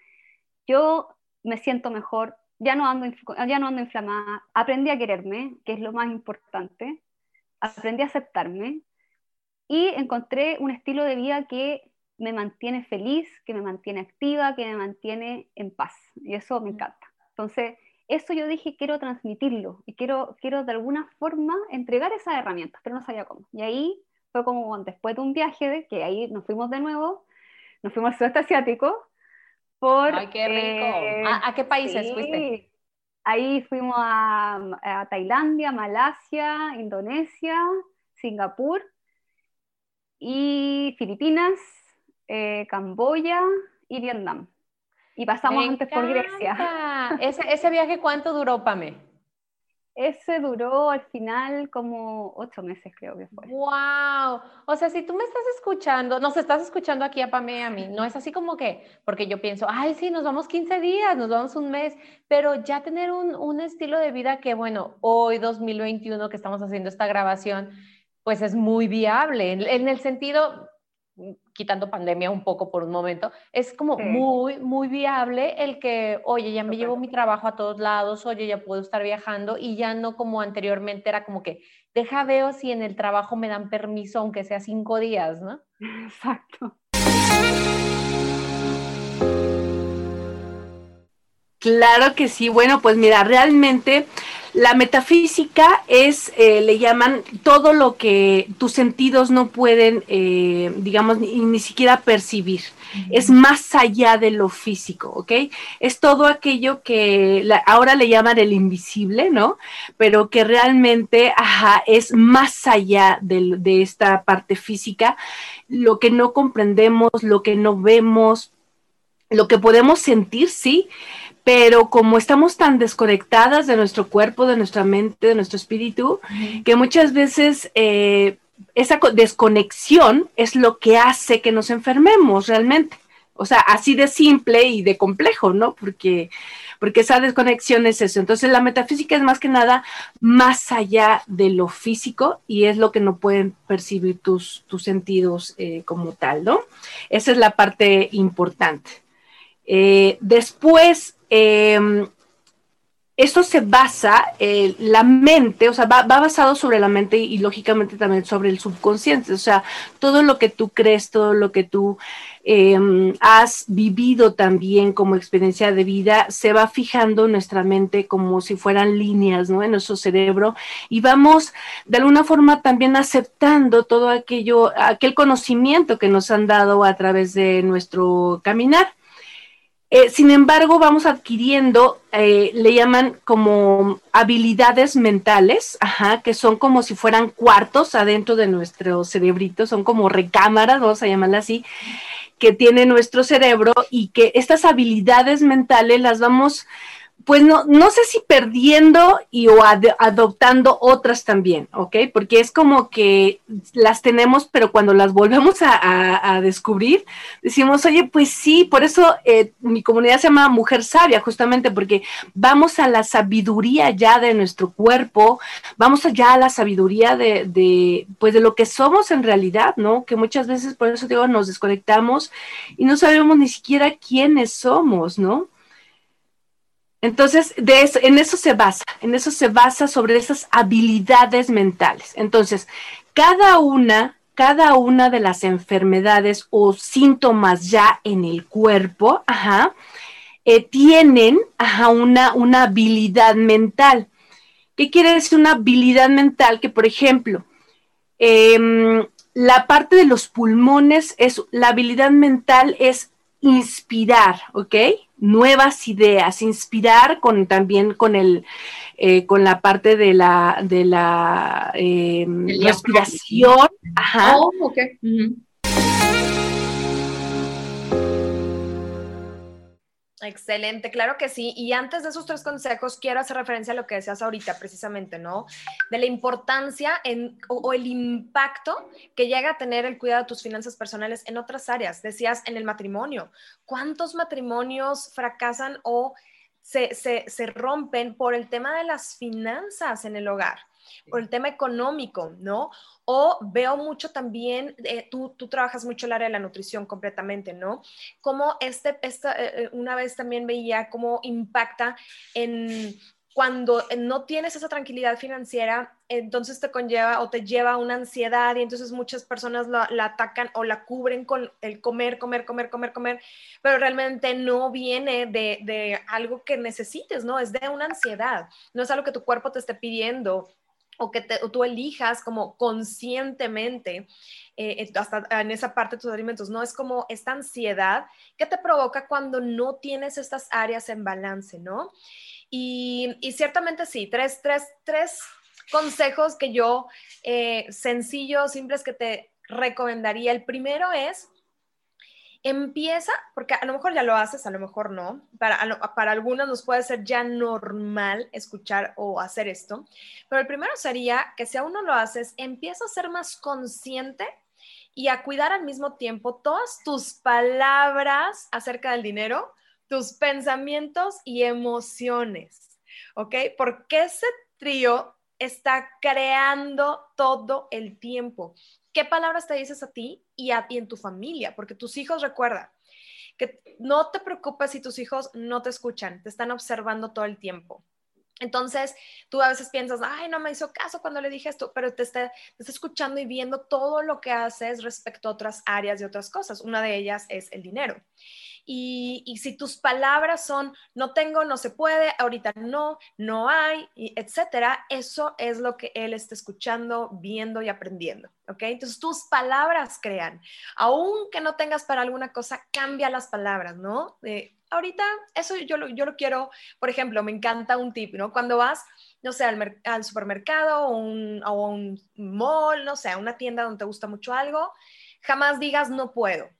yo me siento mejor, ya no ando, ya no ando inflamada, aprendí a quererme, que es lo más importante, aprendí a aceptarme y encontré un estilo de vida que me mantiene feliz, que me mantiene activa, que me mantiene en paz. Y eso me encanta. Entonces, eso yo dije, quiero transmitirlo y quiero, quiero de alguna forma entregar esas herramientas, pero no sabía cómo. Y ahí fue como después de un viaje, que ahí nos fuimos de nuevo, nos fuimos al sudeste asiático. Por, ¡Ay, qué rico! Eh, ¿A, qué países fuiste? Ahí fuimos a, a Tailandia, Malasia, Indonesia, Singapur y Filipinas, eh, Camboya y Vietnam. Y pasamos antes por Grecia. ¿Ese, ¿Ese viaje cuánto duró, Pame? Ese duró al final como ocho meses, creo que fue. ¡Wow! O sea, si tú me estás escuchando, nos estás escuchando aquí a Pame y a mí, no es así como que, porque yo pienso, ay, sí, nos vamos 15 días, nos vamos un mes, pero ya tener un, un estilo de vida que, bueno, hoy 2021 que estamos haciendo esta grabación, pues es muy viable, en, en el sentido, quitando pandemia un poco por un momento, es como muy, muy viable el que, oye, ya me llevo mi trabajo a todos lados, oye, ya puedo estar viajando y ya no como anteriormente era como que, deja veo si en el trabajo me dan permiso, aunque sea cinco días, ¿no? (laughs) Exacto. Claro que sí. Bueno, pues mira, realmente la metafísica es, eh, le llaman todo lo que tus sentidos no pueden, eh, digamos, ni, siquiera percibir. Es más allá de lo físico, ¿ok? Es todo aquello que ahora le llaman el invisible, ¿no? Pero que realmente, ajá, es más allá de, de esta parte física, lo que no comprendemos, lo que no vemos, lo que podemos sentir, sí, pero como estamos tan desconectadas de nuestro cuerpo, de nuestra mente, de nuestro espíritu, que muchas veces eh, esa desconexión es lo que hace que nos enfermemos realmente. O sea, así de simple y de complejo, ¿no? Porque, porque esa desconexión es eso. Entonces la metafísica es más que nada más allá de lo físico y es lo que no pueden percibir tus, tus sentidos eh, como tal, ¿no? Esa es la parte importante. Eh, después, eh, esto se basa, en la mente, o sea, va, basado sobre la mente y, lógicamente también sobre el subconsciente, o sea, todo lo que tú crees, todo lo que tú em, has vivido también como experiencia de vida, se va fijando en nuestra mente como si fueran líneas, ¿no? En nuestro cerebro y vamos de alguna forma también aceptando todo aquello, aquel conocimiento que nos han dado a través de nuestro caminar. Eh, sin embargo, vamos adquiriendo, eh, le llaman como habilidades mentales, ajá, que son como si fueran cuartos adentro de nuestro cerebrito, son como recámaras, vamos a llamarla así, que tiene nuestro cerebro y que estas habilidades mentales las vamos pues no, no sé si perdiendo y o adoptando otras también, ¿ok? Porque es como que las tenemos, pero cuando las volvemos a, descubrir, decimos, oye, pues sí, por eso eh, mi comunidad se llama Mujer Sabia, justamente porque vamos a la sabiduría ya de nuestro cuerpo, vamos allá a la sabiduría de, pues de lo que somos en realidad, ¿no? Que muchas veces, por eso digo, nos desconectamos y no sabemos ni siquiera quiénes somos, ¿no? Entonces, de eso, en eso se basa, en eso se basa sobre esas habilidades mentales. Entonces, cada una, cada una de las enfermedades o síntomas ya en el cuerpo, ajá, eh, tienen una habilidad mental. ¿Qué quiere decir una habilidad mental? Que, por ejemplo, em, la parte de los pulmones es, la habilidad mental es inspirar, ¿ok? Nuevas ideas, inspirar con también con el eh, con la parte de la de la eh, respiración. Ajá. Oh, okay. Excelente, claro que sí. Y antes de esos tres consejos, quiero hacer referencia a lo que decías ahorita, precisamente, ¿no? De la importancia o, el impacto que llega a tener el cuidado de tus finanzas personales en otras áreas. Decías en el matrimonio. ¿Cuántos matrimonios fracasan o se, se rompen por el tema de las finanzas en el hogar? Por el tema económico, ¿no? O veo mucho también, eh, tú, tú, trabajas mucho el área de la nutrición completamente, ¿no? Como este, esta, eh, eh, una vez también veía cómo impacta en cuando no tienes esa tranquilidad financiera, entonces te conlleva o te lleva a una ansiedad y entonces muchas personas la, atacan o la cubren con el comer, comer, comer, comer, comer, pero realmente no viene de, de algo que necesites, ¿no? Es de una ansiedad, no es algo que tu cuerpo te esté pidiendo o que tú elijas como conscientemente eh, hasta en esa parte de tus alimentos, no es como esta ansiedad que te provoca cuando no tienes estas áreas en balance, ¿no? Y, ciertamente sí, tres, tres, tres consejos que yo, eh, sencillos, simples, que te recomendaría. El primero es empieza, porque a lo mejor ya lo haces, a lo mejor no, para, para algunos nos puede ser ya normal escuchar o hacer esto, pero el primero sería que si aún no lo haces, empieza a ser más consciente y a cuidar al mismo tiempo todas tus palabras acerca del dinero, tus pensamientos y emociones, ¿ok? Porque ese trío está creando todo el tiempo qué palabras te dices a ti y, a, ti en tu familia, porque tus hijos recuerda que no te preocupes si tus hijos no te escuchan, te están observando todo el tiempo. Entonces, tú a veces piensas, ay, no me hizo caso cuando le dije esto, pero te está, te está, escuchando y viendo todo lo que haces respecto a otras áreas y otras cosas. Una de ellas es el dinero. Y, si tus palabras son no tengo, no se puede, ahorita no, no hay, etcétera, eso es lo que él está escuchando, viendo y aprendiendo. ¿Ok? Entonces tus palabras crean. Aunque no tengas para alguna cosa, cambia las palabras, ¿no? ahorita eso yo lo, yo lo quiero, por ejemplo, me encanta un tip, ¿no? Cuando vas, no sé, al, al supermercado o un, o un mall, no sé, a una tienda donde te gusta mucho algo, jamás digas no puedo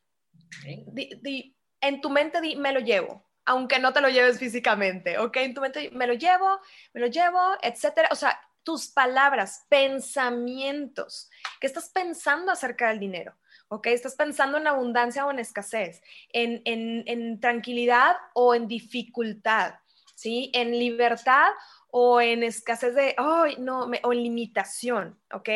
en tu mente di, me lo llevo, aunque no te lo lleves físicamente, ¿ok? En tu mente me lo llevo, me lo llevo, etcétera. O sea, tus palabras, pensamientos, ¿qué estás pensando acerca del dinero? ¿Ok? ¿Estás pensando en abundancia o en escasez? ¿En, en tranquilidad o en dificultad? ¿Sí? ¿En libertad o en escasez de, ay, no, me, o en limitación? ¿Ok?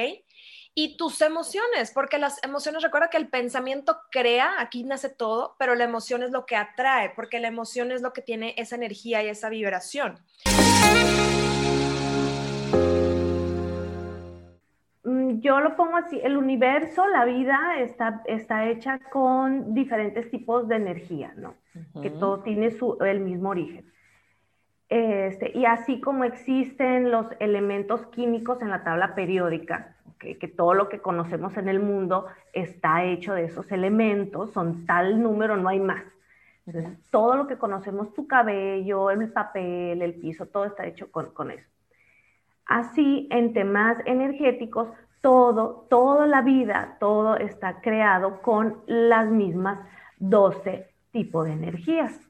y tus emociones, porque las emociones, recuerda que el pensamiento crea, aquí nace todo, pero la emoción es lo que atrae, porque la emoción es lo que tiene esa energía y esa vibración. Yo lo pongo así, el universo, la vida está, está hecha con diferentes tipos de energía, ¿no? Que todo tiene su, el mismo origen. Este, y así como existen los elementos químicos en la tabla periódica, que todo lo que conocemos en el mundo está hecho de esos elementos, son tal número, no hay más. Entonces, todo lo que conocemos, tu cabello, el papel, el piso, todo está hecho con, con eso. Así, en temas energéticos, todo, toda la vida, todo está creado con las mismas 12 tipos de energías,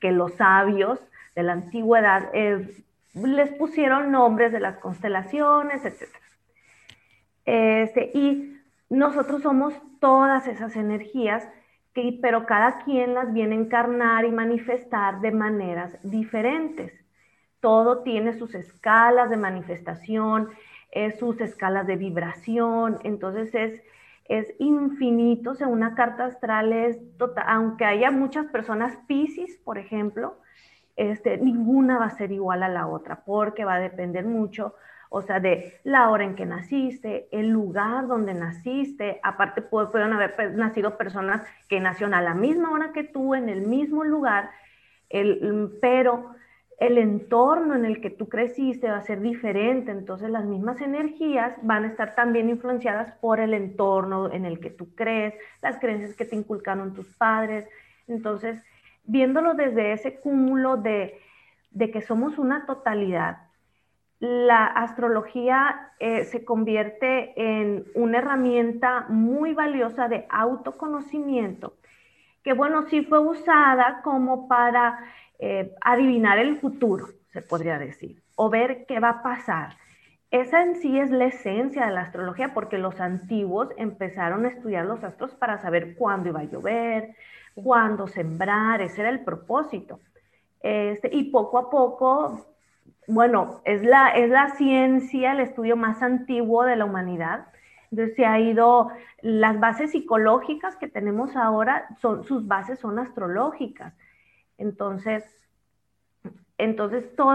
que los sabios de la antigüedad eh, les pusieron nombres de las constelaciones, etc. Este, y nosotros somos todas esas energías, que, pero cada quien las viene a encarnar y manifestar de maneras diferentes todo tiene sus escalas de manifestación, sus escalas de vibración, entonces es, es infinito, o sea, una carta astral es total, aunque haya muchas personas Pisces, por ejemplo, este, ninguna va a ser igual a la otra, porque va a depender mucho, o sea, de la hora en que naciste, el lugar donde naciste, aparte pueden haber nacido personas que nacieron a la misma hora que tú, en el mismo lugar, el, pero el entorno en el que tú creciste va a ser diferente, entonces las mismas energías van a estar también influenciadas por el entorno en el que tú crees, las creencias que te inculcaron tus padres. Entonces, viéndolo desde ese cúmulo de, que somos una totalidad, la astrología eh, se convierte en una herramienta muy valiosa de autoconocimiento, que bueno, sí fue usada como para eh, adivinar el futuro, se podría decir, o ver qué va a pasar. Esa en sí es la esencia de la astrología, porque los antiguos empezaron a estudiar los astros para saber cuándo iba a llover, cuándo sembrar, ese era el propósito. Este, y poco a poco, bueno, es la, es la ciencia, el estudio más antiguo de la humanidad. Entonces se ha ido, las bases psicológicas que tenemos ahora, son, sus bases son astrológicas. Entonces, entonces todo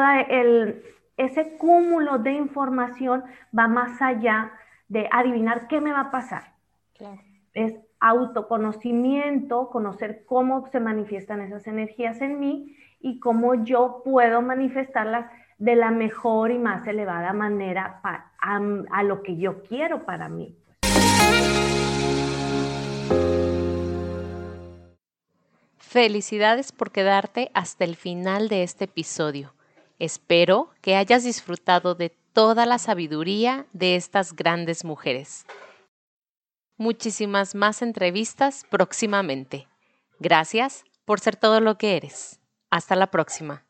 ese cúmulo de información va más allá de adivinar qué me va a pasar. Es autoconocimiento, conocer cómo se manifiestan esas energías en mí y cómo yo puedo manifestarlas de la mejor y más elevada manera a lo que yo quiero para mí. Felicidades por quedarte hasta el final de este episodio. Espero que hayas disfrutado de toda la sabiduría de estas grandes mujeres. Muchísimas más entrevistas próximamente. Gracias por ser todo lo que eres. Hasta la próxima.